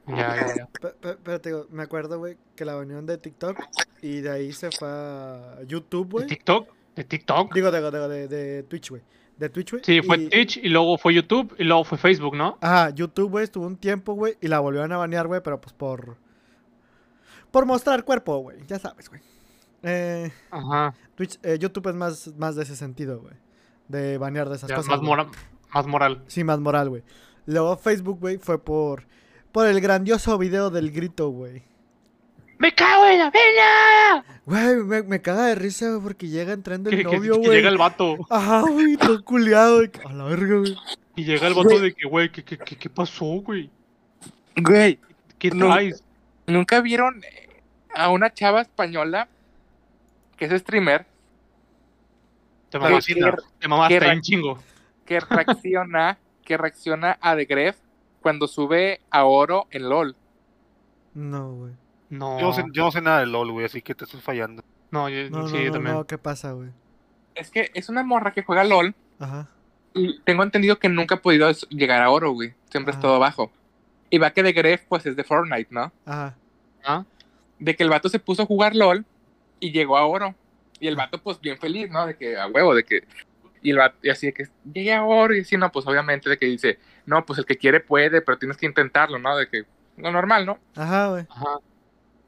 ya, ya. ya. Pe- pe- Pero te digo, me acuerdo, güey, que la banearon de TikTok y de ahí se fue a YouTube, ¿De güey. TikTok? ¿De TikTok? Digo, de, de, de, de Twitch, güey. De Twitch, güey. Sí, fue y- Twitch y luego fue YouTube y luego fue Facebook, ¿no? Ajá, YouTube, güey, estuvo un tiempo, güey, y la volvieron a banear, güey, pero pues por... Por mostrar cuerpo, güey, ya sabes, güey. Eh, Ajá. Twitch, eh, YouTube es más, más de ese sentido, güey. De banear de esas Ya, cosas. más, mora- más moral. Sí, más moral, güey. Luego Facebook, güey, fue por... Por el grandioso video del grito, güey. ¡Me cago en la pena! Güey, me, me caga de risa, güey, porque llega entrando el Que, novio, que güey. llega el vato. Ajá, güey, todo culiado, güey. A la verga, güey. Y llega el vato de que, güey, ¿qué, qué, qué, qué pasó, güey? Güey, ¿Qué traes? ¿nunca vieron eh, a una chava española que es streamer Te mamaste, que, te mamaste un chingo. que reacciona que reacciona a The Gref cuando sube a oro en LOL? No, güey. No, Yo no, sé, yo no sé nada de LOL, güey, así que te estoy fallando. no, yo, No, sí, no, yo también. no, ¿qué pasa, güey? Es que es una morra que juega LOL Ajá. y tengo entendido que nunca ha podido llegar a oro, güey. Siempre Ah. es todo bajo. Y va que The Gref pues es de Fortnite, ¿no? Ajá. ¿Ah? De que el vato se puso a jugar LOL y llegó a oro. Y el vato pues bien feliz, ¿no? De que a huevo, de que... Y el vato, y así de que llegué a oro y así, no, pues obviamente de que dice, no, pues el que quiere puede, pero tienes que intentarlo, ¿no? De que lo normal, ¿no? Ajá, güey. Ajá.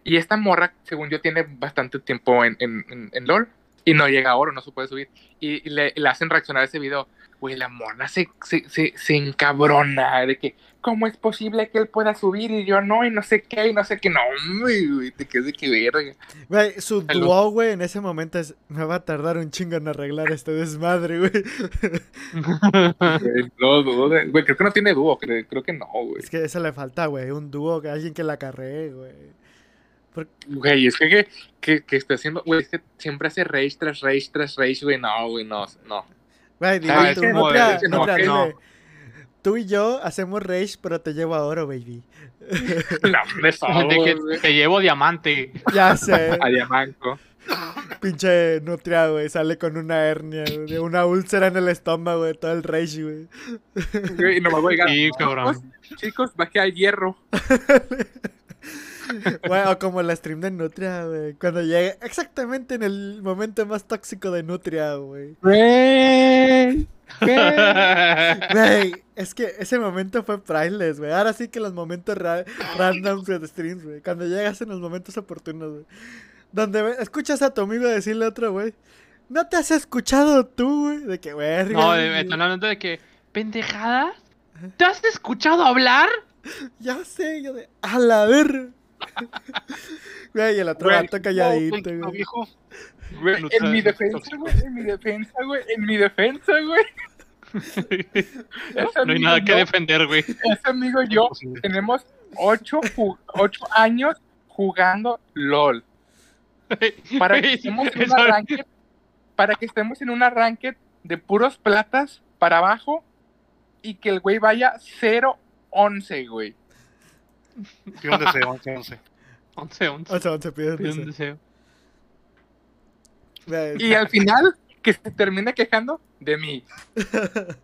Y esta morra, según yo, tiene bastante tiempo en, en, en, LOL y no llega a oro, no se puede subir. Y, y le, le hacen reaccionar a ese video. Güey, la morra se, se, se, se encabrona de que, ¿cómo es posible que él pueda subir y yo no? Y no sé qué, y no sé qué. No, güey, te quedes de que verga. Güey, su dúo, güey, en ese momento es... Me va a tardar un chingo en arreglar este desmadre, güey. No dude. Güey, creo que no tiene dúo, creo, creo que no, güey. es que eso le falta, güey. Un dúo, que alguien que la carree, güey. Güey, es que, que, que, que estoy haciendo, güey, es que siempre hace rage tras rage tras rage, güey. No, güey, no, no. Güey, tú, no, no, no no, dile, no. Tú y yo hacemos rage, pero te llevo a oro, baby. No, me de que güey. te llevo diamante. Ya sé. A Diamanco. Pinche nutria, güey. Sale con una hernia, güey, una úlcera en el estómago, güey. Todo el rage, güey. Güey, y nomás voy a llegar. Sí, cabrón. Chicos, chicos, bajé al hierro. Güey, o como la stream de Nutria, güey. Cuando llegue exactamente en el momento más tóxico de Nutria, güey. Güey. Güey, es que ese momento fue priceless, güey. Ahora sí que los momentos ra randoms de streams, güey. Cuando llegas en los momentos oportunos, güey. Donde escuchas a tu amigo decirle a otro, güey. ¿No te has escuchado tú, güey? De que, güey. No, de, están hablando de que, ¿pendejadas? ¿Te has escuchado hablar? Ya sé, yo de. A la ver. Güey, y el otro Güey, vato calladito, No, güey. viejo. Güey, Nutria en mi defensa, güey, en mi defensa, güey, en mi defensa, güey. Ese No hay nada que yo- defender, güey. Ese amigo y yo tenemos ocho, ocho años jugando LOL. Para que estemos en un arranque, para que estemos en un arranque de puros platas para abajo y que el güey vaya 0-11, güey. Pido un deseo, 11, 11. 11, 11. O sea, se pide Pide un deseo. Y al final, que se termine quejando de mí.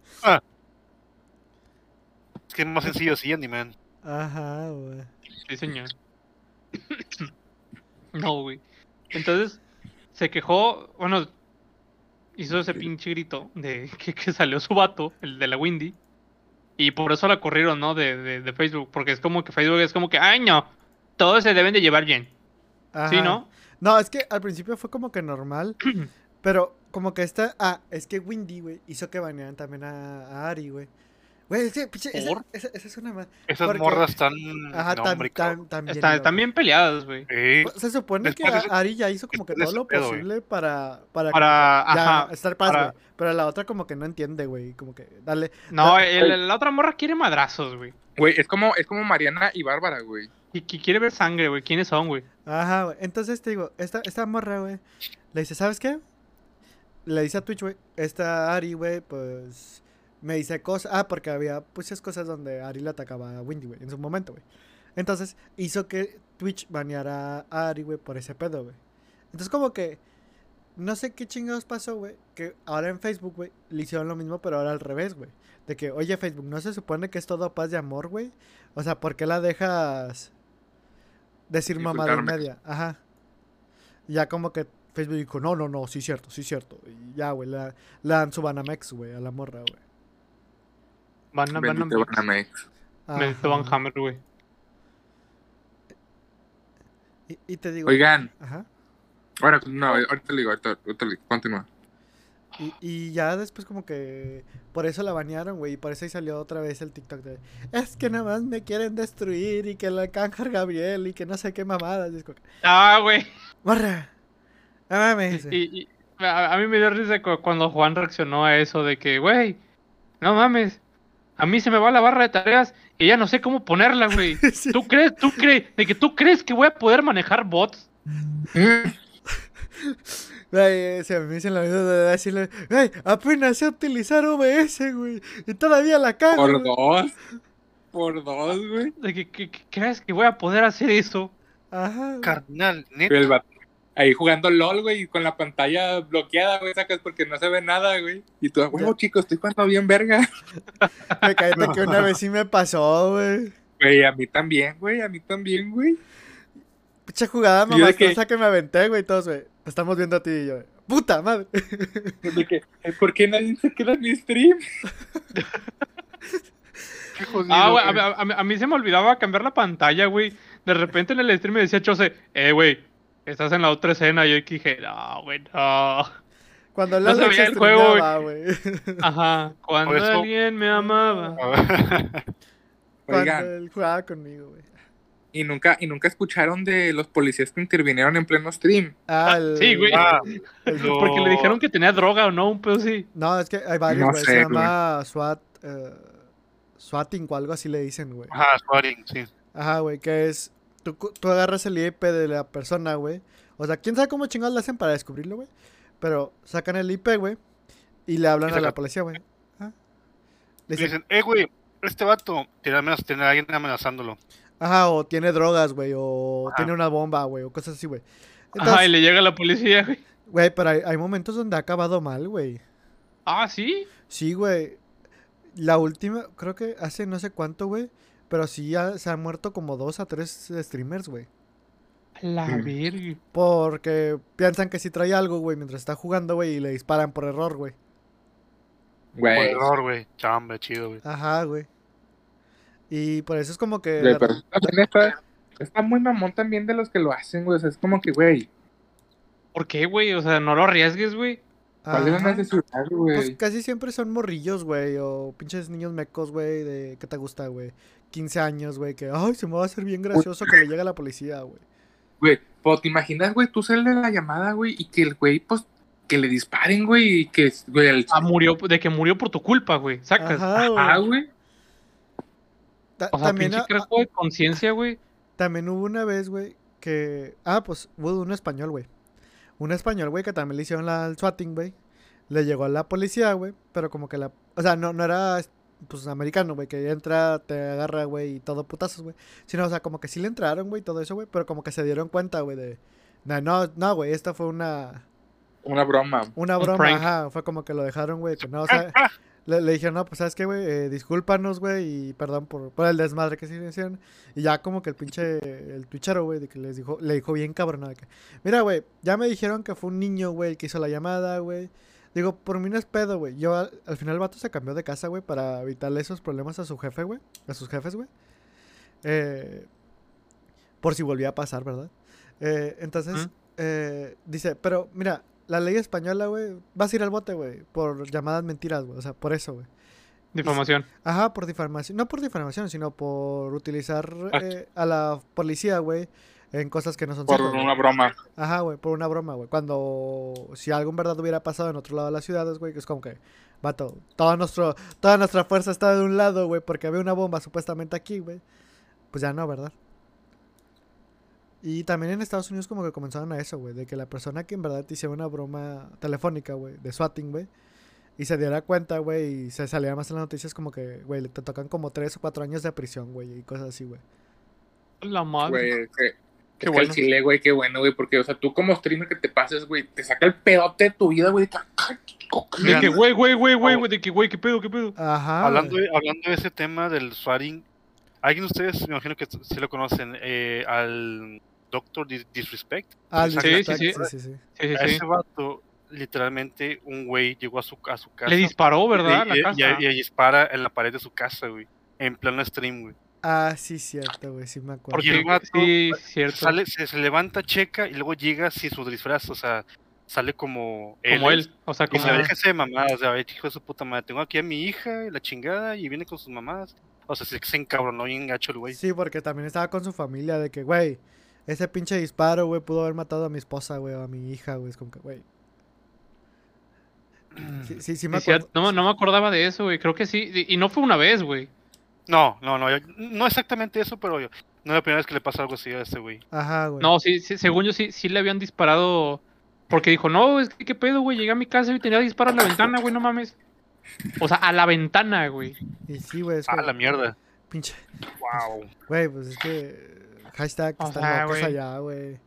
Es que es más sencillo así, Andy, man. Ajá, güey. Sí, señor. No, güey. Entonces, se quejó, bueno, hizo ese pinche grito de que, que salió su vato, el de la Windy. Y por eso la corrieron, ¿no? De, de, de Facebook. Porque es como que Facebook es como que, ay, no, todos se deben de llevar bien. ¿Sí, no? No, es que al principio fue como que normal. pero como que esta. Ah, es que Windy, güey, hizo que banearan también a, a Ari, güey. Güey, es que, pinche, esa, ¿Por? esa, esa es una más. Esas Porque- morras están. Ajá, no, tan, hombre, tan, tan bien están bien peleadas, güey. Sí. Se supone que Después de ese- Ari ya hizo como que todo lo pedo, posible para. Para, Para, como que ya ajá, estar paz, para- güey. Pero la otra como que no entiende, güey. Como que, dale. No, el- la otra morra quiere madrazos, güey. Güey, es como, es como Mariana y Bárbara, güey. Y que quiere ver sangre, güey. ¿Quiénes son, güey? Ajá, güey. Entonces te digo, esta, esta morra, güey, le dice, ¿sabes qué? Le dice a Twitch, güey, esta Ari, güey, pues me dice cosas. Ah, porque había muchas cosas donde Ari le atacaba a Windy, güey, en su momento, güey. Entonces hizo que Twitch baneara a Ari, güey, por ese pedo, güey. Entonces, como que no sé qué chingados pasó, güey, que ahora en Facebook, güey, le hicieron lo mismo, pero ahora al revés, güey. De que, oye, Facebook, ¿no se supone que es todo paz y amor, güey? O sea, ¿por qué la dejas decir mamada media? Ajá. Ya como que Facebook dijo, no, no, no, sí cierto, sí cierto. Y ya, güey, la, la dan su Banamex, güey, a la morra, güey. Van a, van a, Bendito Banamex. Bendito Van. Hammer, güey. Y, y te digo... Oigan, Ajá. ahora, no, ahorita le digo, ahorita, ahorita le digo, continúa. Y, y ya después como que por eso la banearon, güey, y por eso ahí salió otra vez el TikTok de es que nada más me quieren destruir y que la cáncer Gabriel y que no sé qué mamadas. Ah, güey. Morra, no mames. Y, y a, a mí me dio risa cu- cuando Juan reaccionó a eso de que, güey, no mames. A mí se me va la barra de tareas y ya no sé cómo ponerla, güey. Sí. ¿Tú crees, tú crees, de que tú crees que voy a poder manejar bots? Güey, se me dicen la vida de decirle, güey, apenas sé utilizar OBS, güey, y todavía la cago. Por güey". dos. Por dos, güey. Que- que crees que voy a poder hacer eso. Ajá. Carnal, neta. Ahí jugando LOL, güey, y con la pantalla bloqueada, güey, sacas porque no se ve nada, güey. Y tú, bueno, Ya. chicos, estoy jugando bien verga. Me cállate que una vez sí me pasó, güey. Güey, a mí también, güey, a mí también, güey. Picha jugada de que- que me aventé, güey, todos, güey. Estamos viendo a ti y yo, puta madre. "Ay, ¿por qué nadie se queda en mi stream? Qué jodido, Ah, güey, a, a- a mí- se me olvidaba cambiar la pantalla, güey. De repente en el stream me decía Chose, eh, güey, estás en la otra escena. Y yo dije, no, güey, no. Cuando No el Alex veía el juego, güey. Ajá, cuando eso- alguien me amaba. Cuando Oigan, él jugaba conmigo, güey. Y nunca, y nunca escucharon de los policías que intervinieron en pleno stream. Ah, Ah, el- sí, güey. Ah, el- no. Porque le dijeron que tenía droga o no, un pedo así. No, es que hay varios, No güey. sé, Se llama SWAT. eh, SWATing o algo así le dicen, güey. Ajá, squatting, sí. Ajá, güey, que es. Tú, cu- tú agarras el IP de la persona, güey. O sea, quién sabe cómo chingados le hacen para descubrirlo, güey. Pero sacan el IP, güey. Y le hablan Y a la policía, güey. Ajá. Le Y dicen, dicen, eh, güey, este vato tiene, amenaz- tiene a alguien amenazándolo. Ajá, o tiene drogas, güey. O Ajá. tiene una bomba, güey. O cosas así, güey. Ajá, y Entonces, le llega la policía, güey. güey, pero hay, hay momentos donde ha acabado mal, güey. Ah, sí. Sí, güey. La última, creo que hace no sé cuánto, güey. Pero sí ya se han muerto como dos a tres streamers, güey. La verga. Porque piensan que si trae algo, güey, mientras está jugando, güey, y le disparan por error, güey. Por error, güey. Chamba, chido, güey. Ajá, güey. Y por eso es como que... Güey, pero también está, está muy mamón también de los que lo hacen, güey. O sea, es como que, güey, ¿Por qué, güey? O sea, no lo arriesgues, güey. ¿cuál es la necesidad, Pues güey? casi siempre son morrillos, güey, o pinches niños mecos, güey, de... ¿Qué te gusta, güey? 15 años, güey, que... Ay, se me va a hacer bien gracioso que le llegue la policía, güey. Güey, pues te imaginas, güey, tú sales de la llamada, güey, y que el güey, pues, que le disparen, güey, y que, güey, el... Ah, murió, de que murió por tu culpa, güey. Sacas. Ajá, Ah, güey. O sea, también, pinche a- de conciencia, güey. también hubo una vez, güey, que... Ah, pues hubo un español, güey. Un español, güey, que también le hicieron la, el swatting, güey. Le llegó a la policía, güey, pero como que la... O sea, no, no era, pues, americano, güey, que entra, te agarra, güey, y todo putazos, güey. Sino, o sea, como que sí le entraron, güey, todo eso, güey, pero como que se dieron cuenta, güey, de... No, no, no, güey, esta fue una... Una broma. Una Un broma, prank. ajá, fue como que lo dejaron, güey, no, o sea, le, le dijeron, no, pues, ¿sabes qué, güey? Eh, discúlpanos, güey, y perdón por, por el desmadre que se hicieron. Y ya como que el pinche, el twitchero, güey, de que les dijo, le dijo bien cabrón, de que, mira, güey, ya me dijeron que fue un niño, güey, el que hizo la llamada, güey. Digo, por mí no es pedo, güey. Yo, al, al final el vato se cambió de casa, güey, para evitarle esos problemas a su jefe, güey, a sus jefes, güey. Eh, por si volvía a pasar, ¿verdad? Eh, entonces, eh, dice, pero mira, la ley española, güey, vas a ir al bote, güey, por llamadas mentiras, güey, o sea, por eso, güey. Difamación. Ajá, por difamación, no por difamación, sino por utilizar eh, a la policía, güey, en cosas que no son Por ciertas, una broma. Ajá, güey, por una broma, güey. Cuando, si algo en verdad hubiera pasado en otro lado de las ciudades, güey, que es como que, vato, todo nuestro, toda nuestra fuerza está de un lado, güey, porque había una bomba supuestamente aquí, güey. Pues ya no, ¿verdad? Y también en Estados Unidos como que comenzaron a eso, güey, de que la persona que en verdad te hiciera una broma telefónica, güey, de swatting, güey, y se diera cuenta, güey, y se saliera más en las noticias como que, güey, le te tocan como tres o cuatro años de prisión, güey, y cosas así, güey. La madre. Güey, que, Qué que bueno. el chile, güey, qué bueno, güey, porque, o sea, tú como streamer que te pases, güey, te saca el pedote de tu vida, güey. de que- De que, güey, güey, güey, güey, güey, de que, güey, qué pedo, qué pedo. Ajá. hablando, güey. de, hablando de ese tema del swatting, alguien de ustedes, me imagino que sí lo conocen, eh, al Doctor Dis- Disrespect. Ah. Sí, sí, sí, sí, A ese vato, literalmente, un güey llegó a su, a su casa. Le disparó, ¿verdad? y, La y- casa. y- y dispara en la pared de su casa, güey. En pleno stream, güey. Ah, sí, cierto, güey, sí me acuerdo. Porque el vato sí, cierto. Sale, se, se levanta, checa y luego llega sin su disfraz. O sea, sale como como él. O sea, Y como se Ajá. deja de mamá, o sea, hijo de su puta madre. Tengo aquí a mi hija, la chingada, y viene con sus mamás. O sea, se, se encabronó bien gacho el güey. Sí, porque también estaba con su familia de que, güey, ese pinche disparo, güey, pudo haber matado a mi esposa, güey, o a mi hija, güey. Es como que, güey. Sí, sí, sí me acuerdo. no, no me acordaba de eso, güey. Creo que sí. Y no fue una vez, güey. No, no, no, yo- no exactamente eso, pero yo- no es la primera vez que le pasa algo así a este güey. Ajá, güey. No, sí, sí, según yo sí, sí le habían disparado. Porque dijo, no, es que qué pedo, güey. Llegué a mi casa y tenía disparo a la ventana, güey, no mames. O sea, a la ventana, güey. Y sí, güey, es Ah, como, la mierda. pinche. Wow. Güey, pues es que. Hashtag O están sea, locos güey. allá, güey.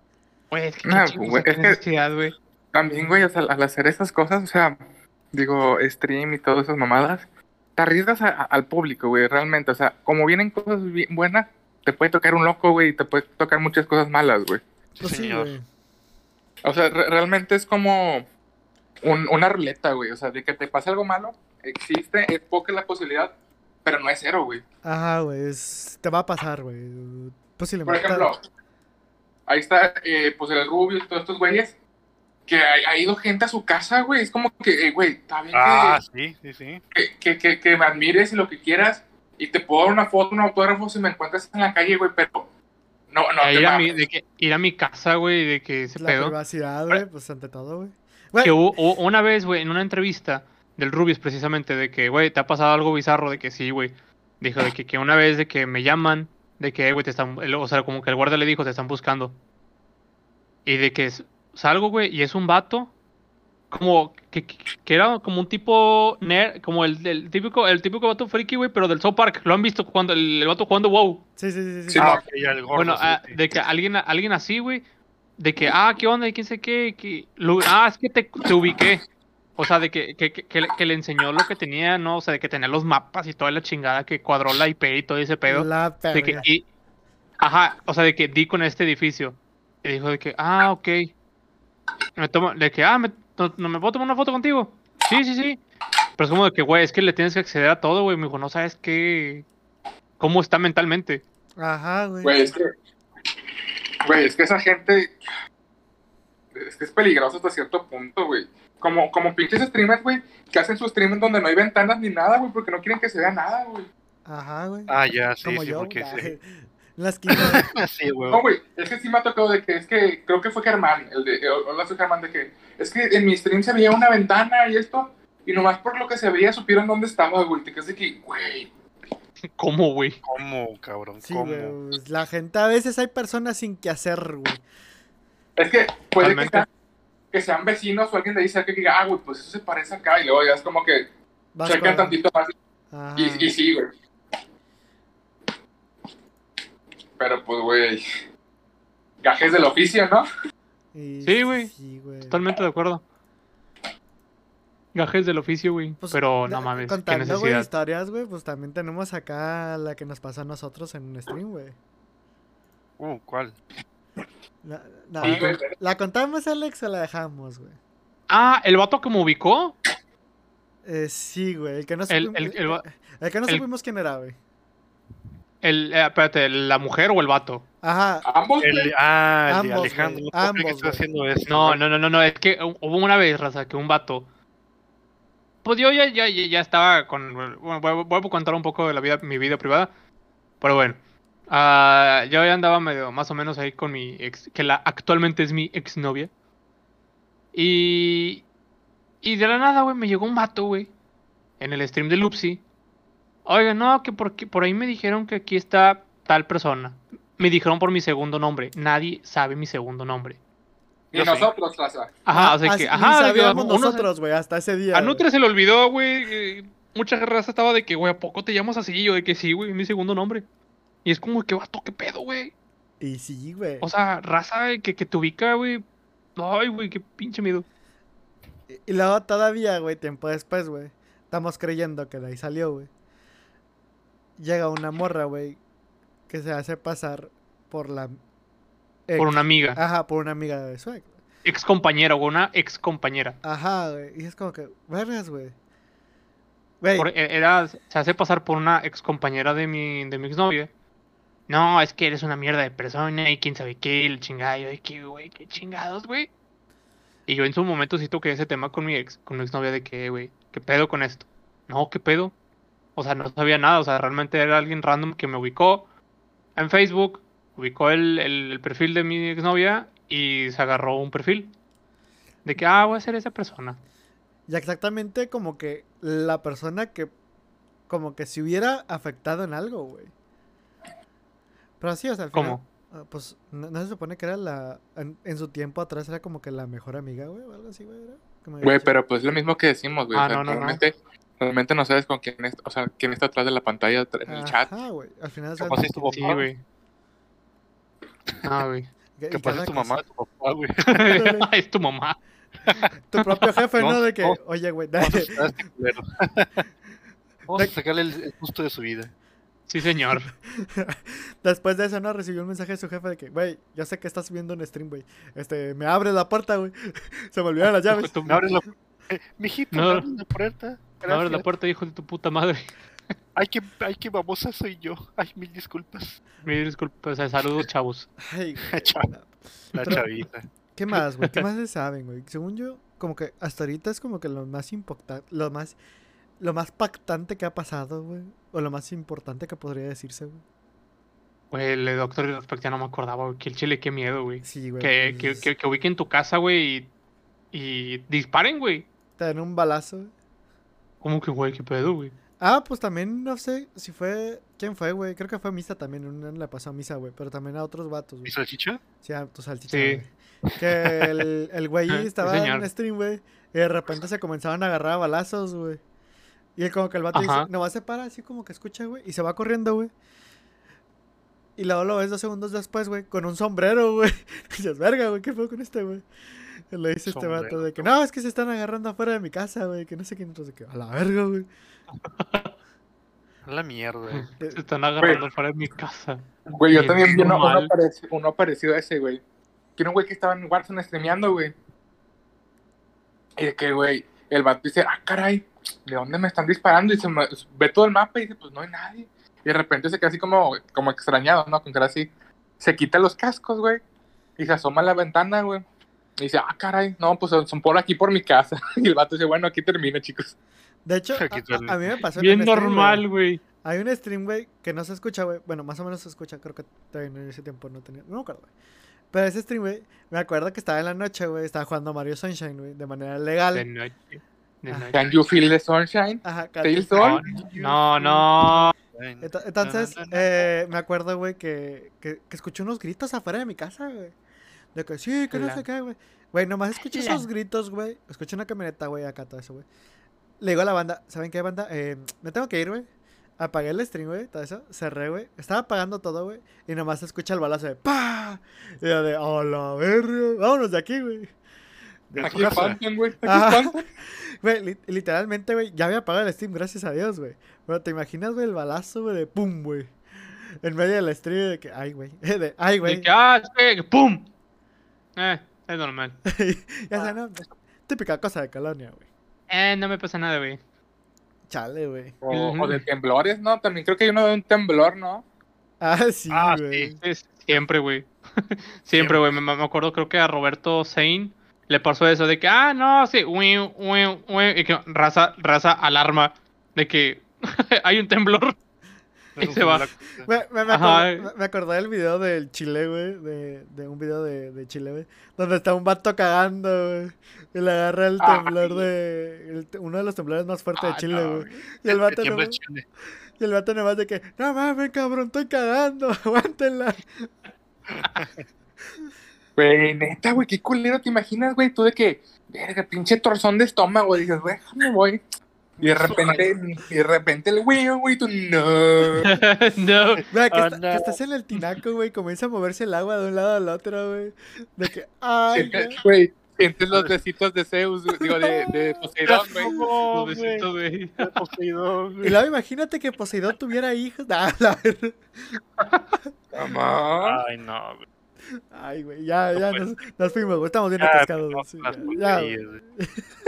Güey, es que es que- necesidad, güey. También, güey, o sea, al hacer esas cosas, o sea, digo, stream y todas esas mamadas, te arriesgas a- a- al público, güey, realmente. O sea, como vienen cosas bien buenas, te puede tocar un loco, güey, y te puede tocar muchas cosas malas, güey. Sí, Pues sí, señor. O sea, re- realmente es como un- una ruleta, güey. O sea, de que te pase algo malo, existe, es poca la posibilidad, pero no es cero, güey. Ajá, güey. Te va a pasar, güey. Por ejemplo, ahí está, eh, pues el Rubio y todos estos güeyes, que ha, ha ido gente a su casa, güey. Es como que, eh, güey, está bien Ah, sí, sí, sí. que, que, que, que me admires y lo que quieras, y te puedo dar una foto, un autógrafo si me encuentras en la calle, güey, pero no, no te ir, a mi, de que, ir a mi casa, güey, de que ese La pedo. privacidad, güey, pues ante todo, güey. Güey, Que hubo, hubo una vez, güey, en una entrevista del Rubius, precisamente, de que, güey, te ha pasado algo bizarro, de que sí, güey. Dijo de que, que una vez de que me llaman, de que, güey, te están. el- O sea, como que el guardia le dijo, te están buscando. Y de que es- salgo, güey, y es un vato. Como que, que- era como un tipo nerd, como el, el típico, el típico vato friki, güey, pero del South Park. Lo han visto cuando el, el vato jugando WoW. Sí, sí, sí. sí, Sí, sí. no. Ah, el gordo, Bueno, sí, ah, sí. de que alguien, alguien así, güey, de que, ah, ¿qué onda? ¿Y quién sé qué? Que, lo- ah, es que te, te ubiqué. O sea, de que, que, que, que le- enseñó lo que tenía, ¿no? O sea, de que tenía los mapas y toda la chingada, que cuadró la IP y todo ese pedo. La De que, y, ajá, o sea, de que di con este edificio. Y dijo de que, ah, ok. Me tomo, de que, ah, me, no, no me puedo tomar una foto contigo. Sí, sí, sí. Pero es como de que, güey, es que le tienes que acceder a todo, güey. Me dijo, no sabes qué. ¿Cómo está mentalmente? Ajá, güey. Güey, es que, güey, es que esa gente, es que es peligroso hasta cierto punto, güey. Como, como pinches streamers, güey, que hacen su stream en donde no hay ventanas ni nada, güey, porque no quieren que se vea nada, güey. Ajá, güey. Ah, ya, sí, Como sí, yo, porque sí. En la esquina. sí, güey. No, güey, es que sí me ha tocado de que es que, creo que fue Germán, el de, eh, hola, soy Germán, de que, es que en mi stream se veía una ventana y esto, y nomás por lo que se veía supieron dónde estaba, güey, te quedas de que, güey, ¿Cómo, güey? ¿Cómo, cabrón? Sí, pues, La gente, a veces hay personas sin que hacer, güey. es que puede que, Totalmente. sean, que sean vecinos o alguien de ahí cerca que diga, ah, güey, pues eso se parece acá, y luego ya es como que con- tantito más. Y, y sí, güey. Pero pues, güey. Gajes del oficio, ¿no? Sí, güey. Sí, güey. Totalmente de acuerdo. Gajes del oficio, güey. Pues, Pero no mames, qué Contando, güey, historias, güey, pues también tenemos acá la que nos pasó a nosotros en un stream, güey. Uh, ¿cuál? La, la- Sí, güey. ¿la contamos, Alex, o la dejamos, güey? Ah, el vato que me ubicó. Eh, sí, güey. El que no El- supimos, el- el que no el- supimos quién era, güey. El, eh, espérate, ¿la mujer o el vato? Ajá. Ambos, El, ah, el de Ambos, Alejandro. ambos, que está güey. haciendo esto. No, no, no, no, no, es que hu- hubo una vez, raza, que un vato. Pues yo ya, ya, ya estaba con. Bueno, voy, a- voy a contar un poco de la vida, mi vida privada. Pero bueno. Ah, yo ya andaba medio más o menos ahí con mi ex, que la, actualmente es mi exnovia. Y. Y de la nada, güey, me llegó un vato, güey. En el stream de Lupsi. Oiga, no, que por, por ahí me dijeron que aquí está tal persona. Me dijeron por mi segundo nombre. Nadie sabe mi segundo nombre. Sí. nosotros, Traza. Ajá, o sea así- que, ni ajá, sabíamos nosotros, güey, hasta ese día. a. Nutre se le olvidó, güey. eh, Mucha raza estaba de que, güey, ¿a poco te llamas así? Y yo de que sí, güey, mi segundo nombre. Y es como que, vato, qué pedo, güey. Y sí, güey. O sea, raza que, que te ubica, güey. Ay, güey, qué pinche miedo. Y luego todavía, güey, tiempo después, güey. Estamos creyendo que de ahí salió, güey. Llega una morra, güey, que se hace pasar por la ex. Por una amiga. Ajá, por una amiga de su ex. Ex compañera o una ex compañera. Ajá, güey. Y es como que, vergas, güey. Güey, Por- e- era, se hace pasar por una ex compañera de mi, de mi exnovia. No, es que eres una mierda de persona y quién sabe qué, el chingado. de que, güey, qué chingados, güey. Y yo en su momento sí toqué ese tema con mi ex, con mi exnovia de que, güey, ¿qué pedo con esto? No, ¿qué pedo? O sea, no sabía nada, o sea, realmente era alguien random que me ubicó en Facebook, ubicó el, el- el perfil de mi exnovia y se agarró un perfil. De que, ah, voy a ser esa persona. y exactamente como que la persona que, como que se hubiera afectado en algo, güey. Pero sí, o sea, al final, ¿Cómo? ah, pues, no, no se supone que era la, en, en su tiempo atrás era como que la mejor amiga, güey, o algo así, güey. Güey, pero pues es lo mismo que decimos, güey. Ah, o sea, no, no, no. realmente, realmente no sabes con quién es, o sea, quién está atrás de la pantalla, en el chat. Ajá, güey. Al final, o sea, Capaz es tu Sí, papá. güey. Ah, güey. Capaz cada es tu mamá, tu papá, güey. es tu mamá. Tu propio jefe, ¿no? No, De que, oye, güey, este culero. Vamos a sacarle el gusto de su vida. Sí, señor. Después de eso, ¿no? Recibió un mensaje de su jefe de que, güey, yo sé que estás viendo un stream, güey. Este, me abres la puerta, güey. Se me olvidaron las llaves. Me abres la eh, mijito, No. me abres la puerta. Me abres la Gracias. puerta, hijo de tu puta madre. Ay, qué, ay, qué babosa soy yo. Ay, mil disculpas. Mil disculpas, sea, saludos, chavos. Ay, güey. La Pero- chavita. ¿Qué más, güey? ¿Qué más se saben, güey? Según yo, como que hasta ahorita es como que lo más importante, lo más, lo más pactante que ha pasado, güey. O lo más importante que podría decirse, güey. Güey, el Doctor Respect ya no me acordaba, güey. Que el chile, qué miedo, güey. Sí, güey. Que, que, pues, que, que ubiquen tu casa, güey, y, y disparen, güey. Te dan un balazo, güey. ¿Cómo que, güey? ¿Qué pedo, güey? Ah, pues también, no sé si fue... ¿Quién fue, güey? Creo que fue Misa también. Una le pasó a Misa, güey. Pero también a otros vatos, ¿Y güey. salchicha? Sí, a tu salchicha, Sí. güey. Que el, el güey Sí, estaba en señor. un stream, güey. Y de repente se comenzaban a agarrar a balazos, güey. Y él como que el vato Ajá. dice, nomás se para así como que escucha, güey. Y se va corriendo, güey. Y luego lo ves dos segundos después, güey, con un sombrero, güey. Y dices, verga, güey, ¿qué fue con este, güey? Le dice este vato Sombrero, de que, no, es que se están agarrando afuera de mi casa, güey. Que no sé quién. Entonces, que, a la verga, güey. A la mierda. Eh, Se están agarrando fuera de mi casa. Güey, yo también vi uno, uno parecido a ese, güey. Que era un güey que estaba en Warzone streameando, güey. Y de que, güey, el vato dice, ah, caray, ¿de dónde me están disparando? Y se me- ve todo el mapa y dice, pues no hay nadie. Y de repente se queda así como, como extrañado, ¿no? Con cara así. Se quita los cascos, güey. Y se asoma a la ventana, güey. Y dice, ah, caray, no, pues son por aquí, por mi casa. Y el vato dice, bueno, aquí termina, chicos. De hecho, a, a- mí me pasó en Bien normal, güey. Hay un stream, güey, que no se escucha, güey. Bueno, más o menos se escucha, creo que todavía en ese tiempo no tenía. No me acuerdo, güey. Pero ese stream, güey, me acuerdo que estaba en la noche, güey. Estaba jugando Mario Sunshine, güey, de manera legal. De noche. De noche. Can you feel the sunshine? Ajá? No, no. Entonces, No, no, no. eh, me acuerdo, güey, que, que, que escuché unos gritos afuera de mi casa, güey. De que sí, que no sé qué, güey. Güey, nomás escuché esos gritos, güey. Escuché una camioneta, güey, acá, todo eso, güey. Le digo a la banda, ¿saben qué, banda? Eh, me tengo que ir, güey. Apagué el stream, güey, todo eso. Cerré, güey. Estaba apagando todo, güey. Y nomás se escucha el balazo de ¡Pah! Y yo de, ¡oh, la verga! Vámonos de aquí, güey. De Aquí espantan, güey. Aquí. Güey, li- literalmente, güey, ya había apagado el stream, gracias a Dios, güey. Pero te imaginas, güey, el balazo, güey, de pum, güey. En medio del stream de que, ay, güey. De, ay, De güey. que, ah, que, ¡pum! Eh, es normal. ya sé, ¿no? Típica cosa de colonia, güey. Eh, no me pasa nada, güey. Chale, güey. O, o de temblores, ¿no? También creo que hay uno de un temblor, ¿no? Ah, sí, Ah, güey. sí. Siempre, güey. siempre, güey. Me, me acuerdo, creo que a Roberto Zane le pasó eso de que, ah, no, sí, ui, ui, ui, y que raza, raza alarma de que hay un temblor. Y se va. Me, me, me, acordé, me- me acordé del video del Chile, güey. De, de un video de, de Chile, güey. Donde está un vato cagando, güey. Y le agarra el Ay. temblor de. el uno de los temblores más fuertes de Ah, Chile, no, güey. Y el vato nomás, Chile. y el vato nomás de que, no mames, cabrón, estoy cagando, aguántenla. Güey, neta, güey, qué culero te imaginas, güey, tú de que, verga, pinche torzón de estómago, y dices, güey, déjame voy. Y de repente, y de repente el güey, güey, tú no. no. Mira, que, Oh, está- que no. estás en el tinaco, güey, comienza a moverse el agua de un lado al otro, güey. De que, ay, güey. sientes los besitos de Zeus, digo, de, de Poseidón, güey. No, Los besitos, güey. güey. Poseidón, Y güey. luego imagínate que Poseidón tuviera hijos. Ah, la. Mamá. Ay, no, güey. Ay, güey, ya, ya No nos, nos fuimos, güey. Estamos bien atascados. no, sí, ya, ya, güey.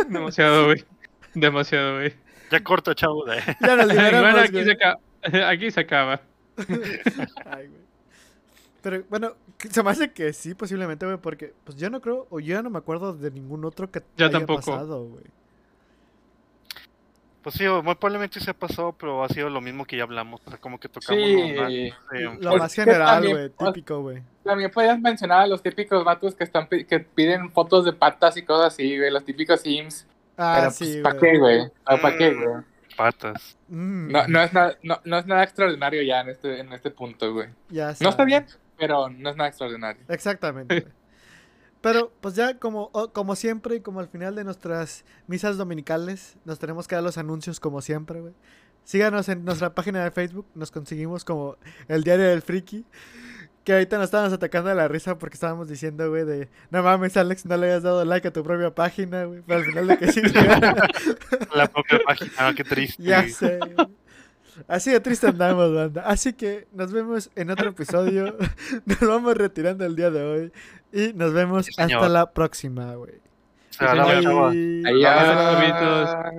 Demasiado, güey. Demasiado, güey. Ya corto, chavo. eh. ya nos liberamos, bueno, aquí se, acaba, aquí se acaba. Ay, güey. Pero bueno, se me hace que sí, posiblemente, güey, porque pues yo no creo, o yo ya no me acuerdo de ningún otro que Yo haya tampoco. pasado, güey. Pues sí, muy probablemente se ha pasado, pero ha sido lo mismo que ya hablamos. O sea, como que tocamos Sí. lo más, eh, Lo Pues más general, güey, pues, típico, güey. También podías mencionar a los típicos vatos que están que piden fotos de patas y cosas así, güey, los típicos sims. Ah, pero sí, pues. ¿para qué, güey? ¿Para qué, Mm. güey? patas. Mm, No, no, es nada, no, no es nada extraordinario ya en este, en este punto, güey. ya No está bien, pero no es nada extraordinario. Exactamente. güey. Pero, pues ya como, o- como siempre y como al final de nuestras misas dominicales, nos tenemos que dar los anuncios como siempre, güey. Síganos en nuestra página de Facebook, nos conseguimos como el diario del friki. Que ahorita nos estábamos atacando de la risa porque estábamos diciendo, güey, de no mames, Alex, no le hayas dado like a tu propia página, güey. Pero al final de que sí, La propia página, qué triste. ya sé. güey. Así de triste andamos, banda. Así que nos vemos en otro episodio. Nos vamos retirando el día de hoy. Y nos vemos Sí, hasta la próxima, güey. Sea, la. Ahí Adiós, ya.